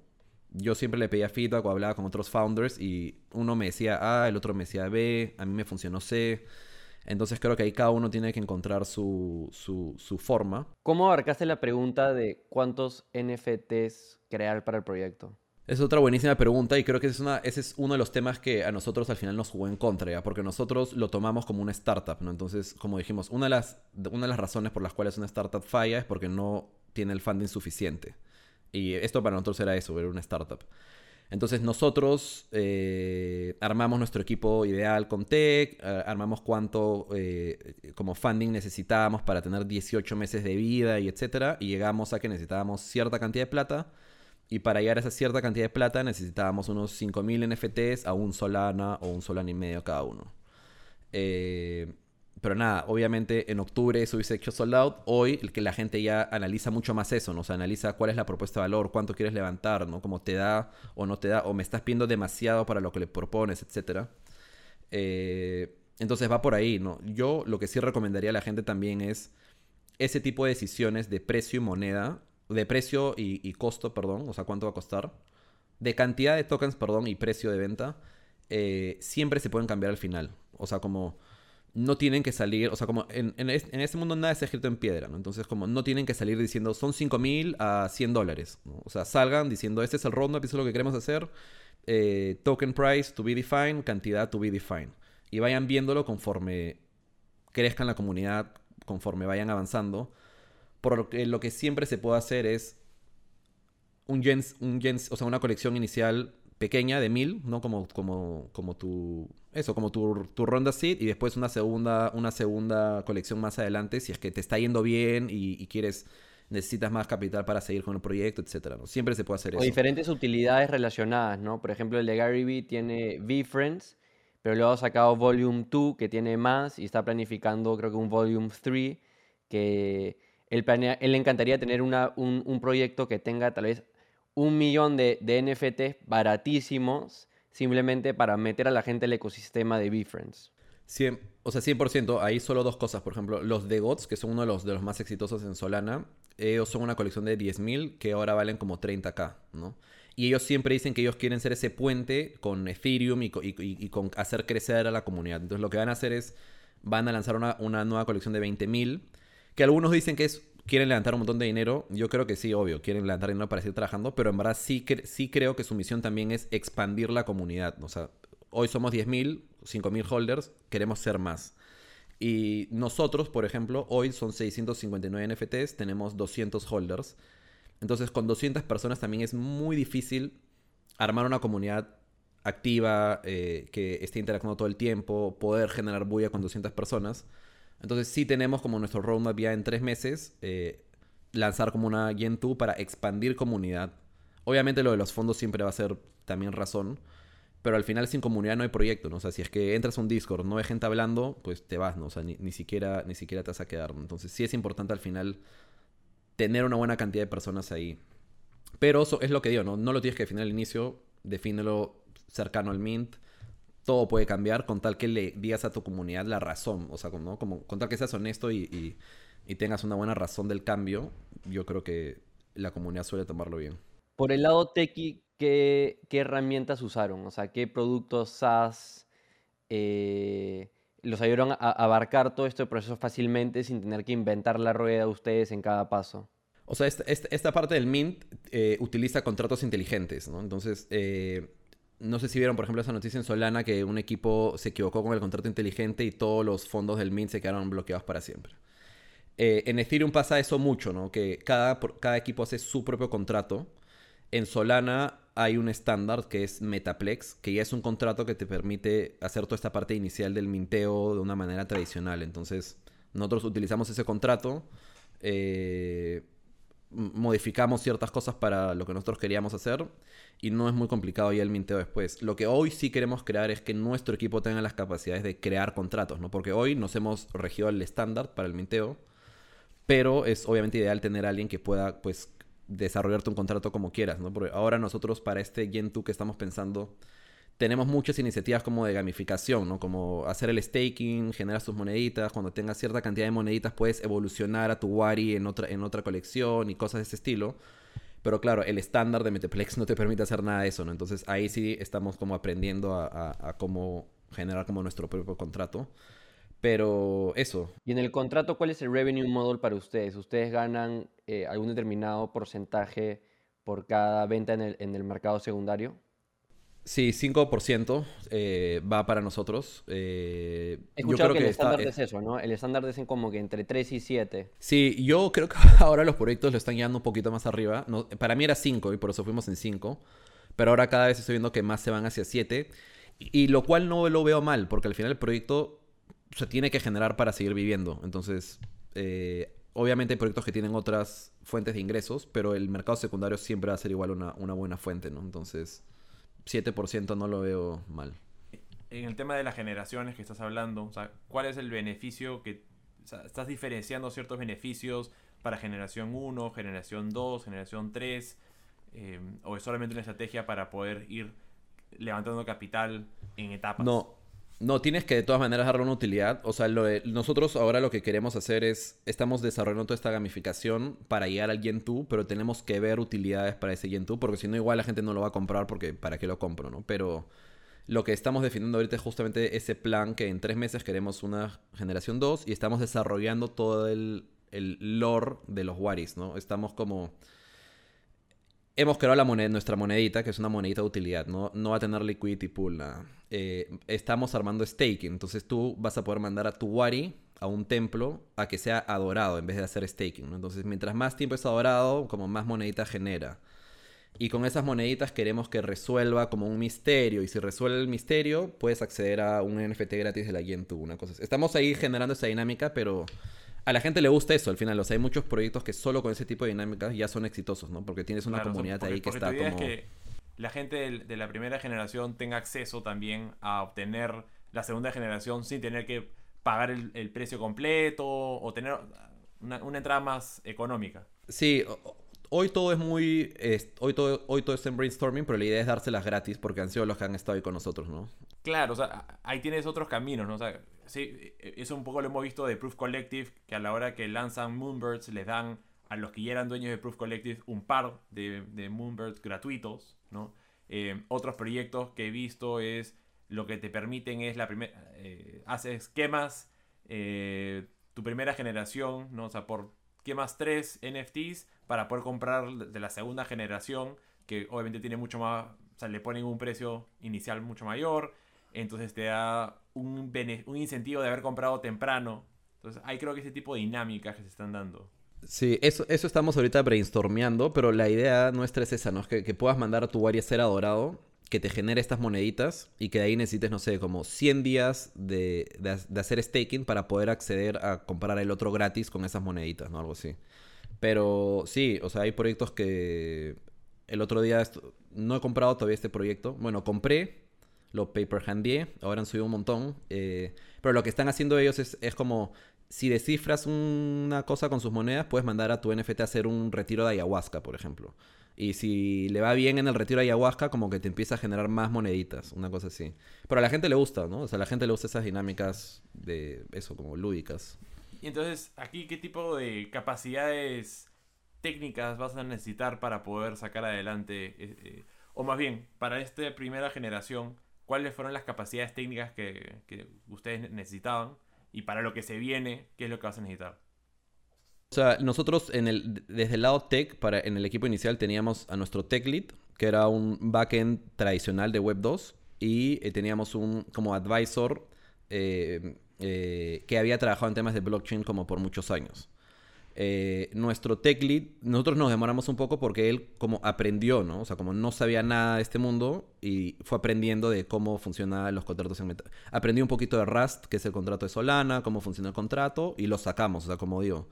yo siempre le pedía feedback o hablaba con otros founders y uno me decía A, el otro me decía B, a mí me funcionó C. Entonces creo que ahí cada uno tiene que encontrar su, su, su forma. ¿Cómo abarcaste la pregunta de cuántos NFTs crear para el proyecto? Es otra buenísima pregunta y creo que es una, ese es uno de los temas que a nosotros al final nos jugó en contra, ¿ya? porque nosotros lo tomamos como una startup, ¿no? Entonces, como dijimos, una de, las, razones por las cuales una startup falla es porque no tiene el funding suficiente. Y esto para nosotros era eso, era una startup. Entonces nosotros eh, armamos nuestro equipo ideal con tech, eh, armamos cuánto eh, como funding necesitábamos para tener 18 meses de vida y etcétera, y llegamos a que necesitábamos cierta cantidad de plata y para llegar a esa cierta cantidad de plata necesitábamos unos 5.000 NFTs a un Solana o un Solana y medio cada uno. Eh, pero nada, obviamente en octubre eso hubiese hecho sold out. Hoy el que la gente ya analiza mucho más eso, ¿no? O analiza cuál es la propuesta de valor, cuánto quieres levantar, ¿no? Cómo te da o no te da, o me estás pidiendo demasiado para lo que le propones, etc. Eh, entonces va por ahí, ¿no? Yo lo que sí recomendaría a la gente también es ese tipo de decisiones de precio y moneda de precio y, costo, perdón, o sea, cuánto va a costar, de cantidad de tokens, perdón, y precio de venta, eh, siempre se pueden cambiar al final. O sea, como no tienen que salir, o sea, como en, en, este mundo nada está escrito en piedra, ¿no? Entonces, como no tienen que salir diciendo son 5 mil a 100 dólares, O sea, salgan diciendo este es el roadmap, eso es lo que queremos hacer, eh, token price to be defined, cantidad to be defined. Y vayan viéndolo conforme crezcan la comunidad, conforme vayan avanzando. Por lo que, lo que siempre se puede hacer es un gens, un gens, o sea, una colección inicial pequeña de mil, ¿no? Como, como, como tu, eso, como tu, tu, ronda seed y después una segunda, una segunda colección más adelante si es que te está yendo bien y, quieres, necesitas más capital para seguir con el proyecto, etcétera, ¿no? Siempre se puede hacer o eso. diferentes utilidades relacionadas, ¿no? Por ejemplo, el de Gary Vee tiene VFriends, pero luego ha sacado Volume 2 que tiene más y está planificando creo que un Volume 3 que él, le encantaría tener un, proyecto que tenga tal vez un millón de, de NFTs baratísimos simplemente para meter a la gente al ecosistema de BeFriends. o sea, 100%. Hay solo dos cosas. Por ejemplo, los de GOTS, que son uno de los, más exitosos en Solana, ellos son una colección de 10.000 que ahora valen como 30k, ¿no? Y ellos siempre dicen que ellos quieren ser ese puente con Ethereum y, y, con hacer crecer a la comunidad. Entonces lo que van a hacer es, van a lanzar una, una nueva colección de 20.000 que algunos dicen que quieren levantar un montón de dinero. Yo creo que sí, obvio, quieren levantar dinero para seguir trabajando, pero en verdad sí, sí creo que su misión también es expandir la comunidad. O sea, hoy somos 10.000, 5.000 holders, queremos ser más. Y nosotros, por ejemplo, hoy son 659 NFTs, tenemos 200 holders. Entonces, con 200 personas también es muy difícil armar una comunidad activa, eh, que esté interactuando todo el tiempo, poder generar bulla con 200 personas. Entonces sí tenemos como nuestro roadmap ya en tres meses, eh, lanzar como una Gen 2 para expandir comunidad. Obviamente lo de los fondos siempre va a ser también razón, pero al final sin comunidad no hay proyecto, ¿no? O sea, si es que entras a un Discord, no hay gente hablando, pues te vas, ¿no? O sea, ni, siquiera, ni siquiera te vas a quedar, Entonces sí es importante al final tener una buena cantidad de personas ahí. Pero eso es lo que digo, ¿no? No lo tienes que definir al inicio, defínelo cercano al mint todo puede cambiar con tal que le digas a tu comunidad la razón. O sea, ¿no? Como, con tal que seas honesto y, tengas una buena razón del cambio, yo creo que la comunidad suele tomarlo bien. Por el lado tequi, ¿qué, herramientas usaron? O sea, ¿qué productos SaaS eh, los ayudaron a abarcar todo este proceso fácilmente sin tener que inventar la rueda ustedes en cada paso? O sea, esta, parte del Mint eh, utiliza contratos inteligentes, ¿no? Entonces, eh, no sé si vieron, por ejemplo, esa noticia en Solana que un equipo se equivocó con el contrato inteligente y todos los fondos del Mint se quedaron bloqueados para siempre. Eh, en Ethereum pasa eso mucho, ¿no? Que cada, cada equipo hace su propio contrato. En Solana hay un estándar que es Metaplex, que ya es un contrato que te permite hacer toda esta parte inicial del minteo de una manera tradicional. Entonces, nosotros utilizamos ese contrato, eh, modificamos ciertas cosas para lo que nosotros queríamos hacer y no es muy complicado ya el minteo después. Lo que hoy sí queremos crear es que nuestro equipo tenga las capacidades de crear contratos, ¿no? Porque hoy nos hemos regido el estándar para el minteo, pero es obviamente ideal tener a alguien que pueda, pues, desarrollarte un contrato como quieras, ¿no? Porque ahora nosotros para este Gen 2 que estamos pensando, tenemos muchas iniciativas como de gamificación, ¿no? Como hacer el staking, generar tus moneditas, cuando tengas cierta cantidad de moneditas puedes evolucionar a tu Wari en otra, en otra colección y cosas de ese estilo. Pero claro, el estándar de Metaplex no te permite hacer nada de eso, ¿no? Entonces ahí sí estamos como aprendiendo a, a cómo generar como nuestro propio contrato. Pero eso. Y en el contrato, ¿cuál es el revenue model para ustedes? ¿Ustedes ganan eh, algún determinado porcentaje por cada venta en el, en el mercado secundario? Sí, 5% eh, va para nosotros. Eh, He escuchado que, el estándar es eso, ¿no? El estándar es como que entre 3 y 7. Sí, yo creo que ahora los proyectos lo están llevando un poquito más arriba. No, para mí era 5 y por eso fuimos en 5. Pero ahora cada vez estoy viendo que más se van hacia 7. y lo cual no lo veo mal, porque al final el proyecto se tiene que generar para seguir viviendo. Entonces, eh, obviamente hay proyectos que tienen otras fuentes de ingresos, pero el mercado secundario siempre va a ser igual una, una buena fuente, ¿no? Entonces, 7% no lo veo mal. En el tema de las generaciones que estás hablando, o sea, ¿cuál es el beneficio que... estás diferenciando ciertos beneficios para generación 1, generación 2, generación 3, eh, o es solamente una estrategia para poder ir levantando capital en etapas? No, no, tienes que de todas maneras darle una utilidad. O sea, nosotros ahora lo que queremos hacer es, estamos desarrollando toda esta gamificación para llegar al Gen 2, pero tenemos que ver utilidades para ese Gen 2, porque si no igual la gente no lo va a comprar porque ¿para qué lo compro? ¿no? Pero lo que estamos definiendo ahorita es justamente ese plan que en tres meses queremos una generación 2 y estamos desarrollando todo el, el lore de los Waris, ¿no? Estamos como hemos creado la moneda, nuestra monedita, que es una monedita de utilidad, no, no va a tener liquidity pool. Eh, estamos armando staking, entonces tú vas a poder mandar a tu Wari a un templo a que sea adorado en vez de hacer staking. Entonces, mientras más tiempo es adorado, como más monedita genera. Y con esas moneditas queremos que resuelva como un misterio. Y si resuelve el misterio, puedes acceder a un NFT gratis de la Gentoo, una cosa Estamos ahí generando esa dinámica, pero a la gente le gusta eso al final. O sea, hay muchos proyectos que solo con ese tipo de dinámicas ya son exitosos, ¿no? Porque tienes una comunidad ahí que está como... que la gente de, la primera generación tenga acceso también a obtener la segunda generación sin tener que pagar el, precio completo o tener una, entrada más económica. Sí, hoy todo es muy. hoy, todo, hoy todo es en brainstorming, pero la idea es dárselas gratis porque han sido los que han estado ahí con nosotros, ¿no? Claro, o sea, ahí tienes otros caminos, ¿no? O sea, sí, e, eso un poco lo hemos visto de Proof Collective, que a la hora que lanzan Moonbirds les dan a los que ya eran dueños de Proof Collective un par de, Moonbirds gratuitos, ¿no? Eh, otros proyectos que he visto es lo que te permiten es la primera, eh, haces esquemas, eh, tu primera generación, ¿no? O sea, por quemas tres NFTs para poder comprar de la segunda generación, que obviamente tiene mucho más, o sea, le ponen un precio inicial mucho mayor entonces te da un, un incentivo de haber comprado temprano. Entonces hay creo que ese tipo de dinámicas que se están dando. Sí, eso, eso estamos ahorita brainstormeando, pero la idea nuestra es esa, ¿no? Es que, puedas mandar a tu Wari a ser adorado, que te genere estas moneditas y que de ahí necesites, no sé, como 100 días de, de, hacer staking para poder acceder a comprar el otro gratis con esas moneditas, ¿no? Algo así. Pero sí, o sea, hay proyectos que el otro día no he comprado todavía este proyecto. Bueno, compré, lo paper handié, ahora han subido un montón. Eh, pero lo que están haciendo ellos es, es, como, si descifras una cosa con sus monedas, puedes mandar a tu NFT a hacer un retiro de ayahuasca, por ejemplo. Y si le va bien en el retiro de ayahuasca, como que te empieza a generar más moneditas, una cosa así. Pero a la gente le gusta, ¿no? O sea, a la gente le gusta esas dinámicas de eso, como lúdicas. Y entonces, aquí, ¿qué tipo de capacidades técnicas vas a necesitar para poder sacar adelante? Eh, eh, o más bien, para esta primera generación, cuáles fueron las capacidades técnicas que, ustedes necesitaban y para lo que se viene, qué es lo que vas a necesitar. O sea, nosotros en el, desde el lado tech, para, en el equipo inicial teníamos a nuestro tech lead, que era un backend tradicional de Web 2, y eh, teníamos un como advisor eh, eh, que había trabajado en temas de blockchain como por muchos años. nuestro tech lead, nosotros nos demoramos un poco porque él como aprendió, ¿no? O sea, como no sabía nada de este mundo y fue aprendiendo de cómo funcionaban los contratos en Meta. Aprendió un poquito de Rust, que es el contrato de Solana, cómo funciona el contrato y lo sacamos, o sea, como digo.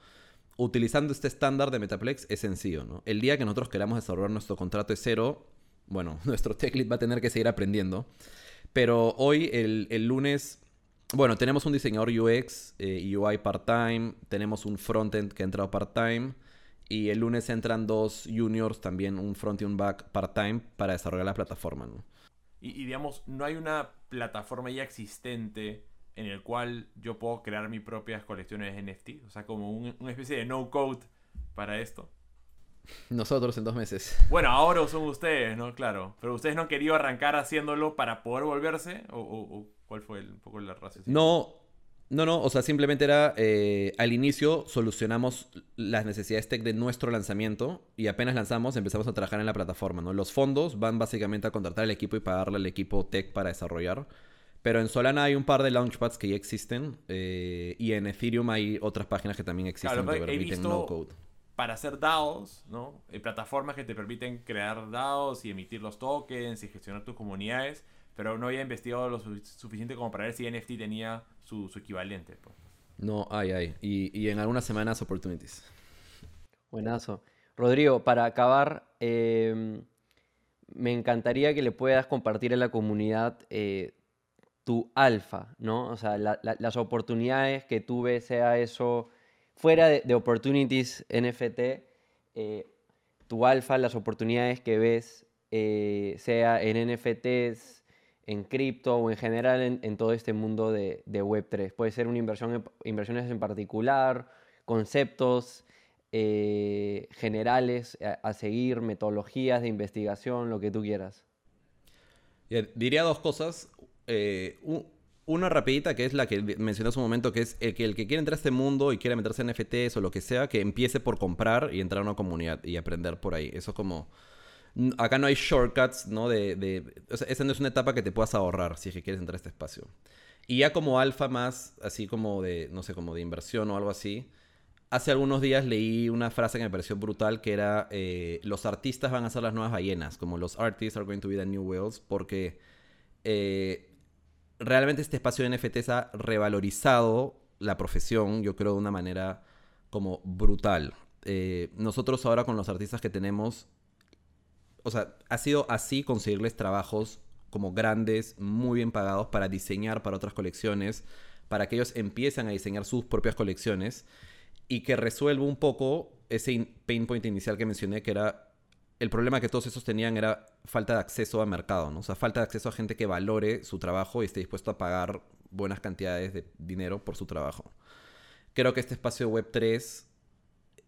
Utilizando este estándar de Metaplex es sencillo, ¿no? El día que nosotros queramos desarrollar nuestro contrato de cero, bueno, nuestro tech lead va a tener que seguir aprendiendo. Pero hoy, el, el lunes, bueno, tenemos un diseñador UX eh, UI part-time, tenemos un frontend que ha entrado part-time y el lunes entran dos juniors también, un front y un back part-time para desarrollar la plataforma. ¿no? Y, y, digamos, no hay una plataforma ya existente en el cual yo puedo crear mis propias colecciones de NFT, o sea, como un, una especie de no-code para esto. Nosotros en dos meses. Bueno, ahora son ustedes, ¿no? Claro. Pero ustedes no han querido arrancar haciéndolo para poder volverse. ¿O, o, o cuál fue el, un poco la razón? No, no, no. O sea, simplemente era. Eh, al inicio solucionamos las necesidades tech de nuestro lanzamiento. Y apenas lanzamos, empezamos a trabajar en la plataforma, ¿no? Los fondos van básicamente a contratar al equipo y pagarle al equipo tech para desarrollar. Pero en Solana hay un par de launchpads que ya existen. Eh, y en Ethereum hay otras páginas que también existen claro, que permiten no code para hacer DAOs, ¿no? Hay plataformas que te permiten crear DAOs y emitir los tokens y gestionar tus comunidades, pero no había investigado lo su suficiente como para ver si NFT tenía su, su equivalente. Pues. No, hay, hay. Y, y, en algunas semanas opportunities. Buenazo. Rodrigo, para acabar, eh, me encantaría que le puedas compartir a la comunidad eh, tu alfa, ¿no? O sea, la, la, las oportunidades que tú ves, sea eso fuera de, opportunities NFT, eh, tu alfa, las oportunidades que ves, eh, sea en NFTs, en cripto o en general en, todo este mundo de, de, Web3. Puede ser una inversión, inversiones en particular, conceptos eh, generales a, a, seguir, metodologías de investigación, lo que tú quieras. Diría dos cosas. Un, una rapidita que es la que mencioné hace un momento, que es el que, el que quiere entrar a este mundo y quiere meterse en NFTs o lo que sea, que empiece por comprar y entrar a una comunidad y aprender por ahí. Eso es como... Acá no hay shortcuts, ¿no? De, esa no es una etapa que te puedas ahorrar si es que quieres entrar a este espacio. Y ya como alfa más, así como de, no sé, como de inversión o algo así, hace algunos días leí una frase que me pareció brutal, que era, eh, los artistas van a ser las nuevas ballenas, como los artists are going to be the new whales, porque... Eh, realmente este espacio de NFTs ha revalorizado la profesión, yo creo, de una manera como brutal. Eh, nosotros ahora con los artistas que tenemos, o sea, ha sido así conseguirles trabajos como grandes, muy bien pagados para diseñar para otras colecciones, para que ellos empiecen a diseñar sus propias colecciones y que resuelva un poco ese pain point inicial que mencioné, que era el problema que todos esos tenían era falta de acceso a mercado, ¿no? O sea, falta de acceso a gente que valore su trabajo y esté dispuesto a pagar buenas cantidades de dinero por su trabajo. Creo que este espacio web 3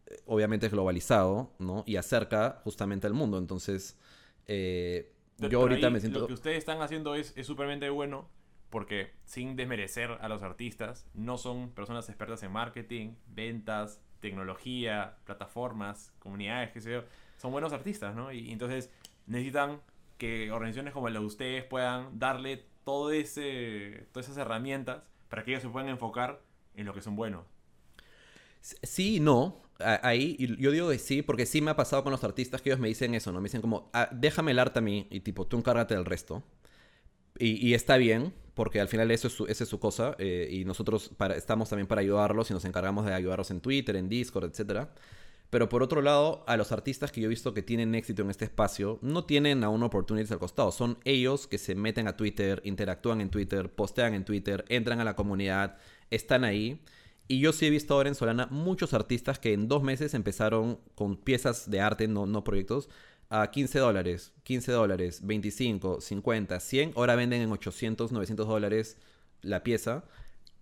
eh, obviamente es globalizado, ¿no? Y acerca justamente al mundo. Entonces, eh, yo ahorita ahí, me siento... Lo que ustedes están haciendo es súpermente bueno porque sin desmerecer a los artistas, no son personas expertas en marketing, ventas, tecnología, plataformas, comunidades, qué sé yo son buenos artistas, ¿no? Y, entonces necesitan que organizaciones como la de ustedes puedan darle todas esas herramientas para que ellos se puedan enfocar en lo que son buenos. Sí y no. Ahí yo digo que sí, porque sí me ha pasado con los artistas que ellos me dicen eso, ¿no? Me dicen como, ah, déjame el arte a mí y tipo, tú encárgate del resto. Y, está bien, porque al final eso es su, cosa. Eh, y nosotros estamos también para ayudarlos y nos encargamos de ayudarlos en Twitter, en Discord, etcétera. Pero por otro lado, a los artistas que yo he visto que tienen éxito en este espacio, no tienen a un opportunity al costado. Son ellos que se meten a Twitter, interactúan en Twitter, postean en Twitter, entran a la comunidad, están ahí. Y yo sí he visto ahora en Solana muchos artistas que en dos meses empezaron con piezas de arte, no, no proyectos, a 15 dólares, 15 dólares, 25, 50, 100. Ahora venden en 800, 900 dólares la pieza.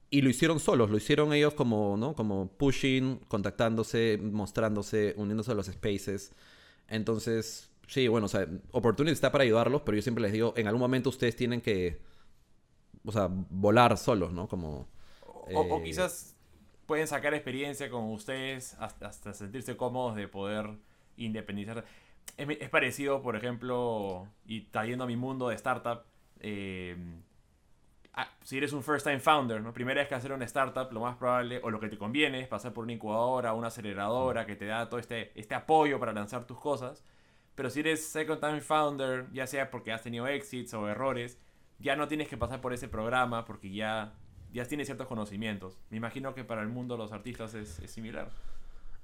Y lo hicieron solos, lo hicieron ellos como, ¿no? Como pushing, contactándose, mostrándose, uniéndose a los spaces. Entonces, sí, bueno, o sea, Opportunity está para ayudarlos, pero yo siempre les digo, en algún momento ustedes tienen que, o sea, volar solos, ¿no? Como... O, eh... o quizás pueden sacar experiencia con ustedes hasta, hasta, sentirse cómodos de poder independizar. Es, es, parecido, por ejemplo, y trayendo a mi mundo de startup, eh, si eres un first time founder, ¿no? Primera vez que hacer una startup, lo más probable, o lo que te conviene, es pasar por una incubadora, una aceleradora que te da todo este, este apoyo para lanzar tus cosas. Pero si eres second time founder, ya sea porque has tenido exits o errores, ya no tienes que pasar por ese programa porque ya, ya tienes ciertos conocimientos. Me imagino que para el mundo de los artistas es, es similar.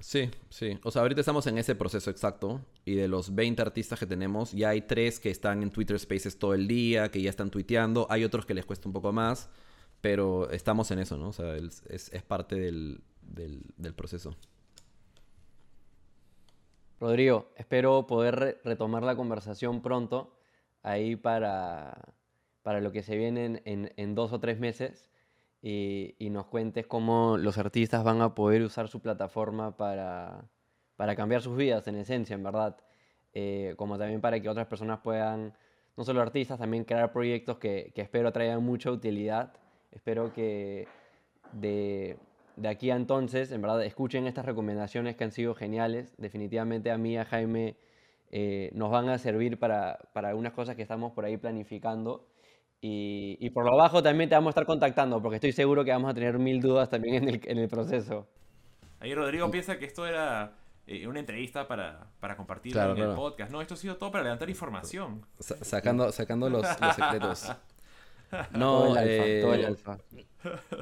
Sí, sí. O sea, ahorita estamos en ese proceso exacto. Y de los 20 artistas que tenemos, ya hay tres que están en Twitter Spaces todo el día, que ya están tuiteando. Hay otros que les cuesta un poco más. Pero estamos en eso, ¿no? O sea, es, es- parte del, del, proceso. Rodrigo, espero poder re- retomar la conversación pronto, ahí para, para lo que se viene en, en- en dos o tres meses, y, y nos cuentes cómo los artistas van a poder usar su plataforma para, para cambiar sus vidas, en esencia, en verdad. Eh, como también para que otras personas puedan, no solo artistas, también crear proyectos que, que espero traigan mucha utilidad. Espero que de, de aquí a entonces, en verdad, escuchen estas recomendaciones que han sido geniales. Definitivamente a mí, a Jaime, eh, nos van a servir para, para algunas cosas que estamos por ahí planificando. Y, y por lo bajo también te vamos a estar contactando, porque estoy seguro que vamos a tener mil dudas también en el, en el proceso. Ahí Rodrigo piensa que esto era eh, una entrevista para, para compartirlo Claro, en el podcast. No, esto ha sido todo para levantar información. Sa- sacando sacando los, los secretos. Todo No, el alfa, todo el eh, alfa.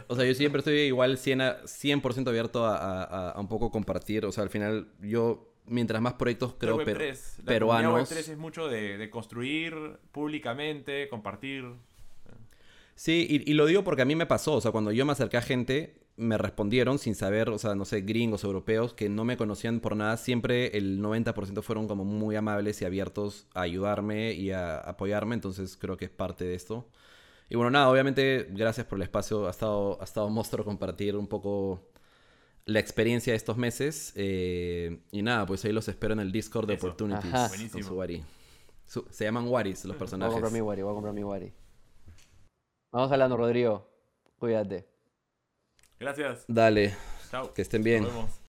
O sea, yo siempre estoy igual 100%, a- 100 abierto a, a- un poco compartir. O sea, al final, yo, mientras más proyectos creo Web3, per- la comunidad peruanos. Web3 es mucho de, de construir públicamente, compartir. Sí, y, y lo digo porque a mí me pasó. O sea, cuando yo me acerqué a gente, me respondieron sin saber, o sea, no sé, gringos, europeos, que no me conocían por nada. Siempre el 90% fueron como muy amables y abiertos a ayudarme y a apoyarme. Entonces creo que es parte de esto. Y bueno, nada, obviamente, gracias por el espacio. Ha estado, ha estado monstruo compartir un poco la experiencia de estos meses. eh, y nada, pues ahí los espero en el Discord de Eso. Opportunities Ajá. con Buenísimo. su Wari. Su- se llaman Waris los Voy a personajes. comprar mi Wari, voy a comprar mi Wari. Vamos hablando, Rodrigo. Cuídate. Gracias. Dale, Chao. que estén bien. Nos vemos.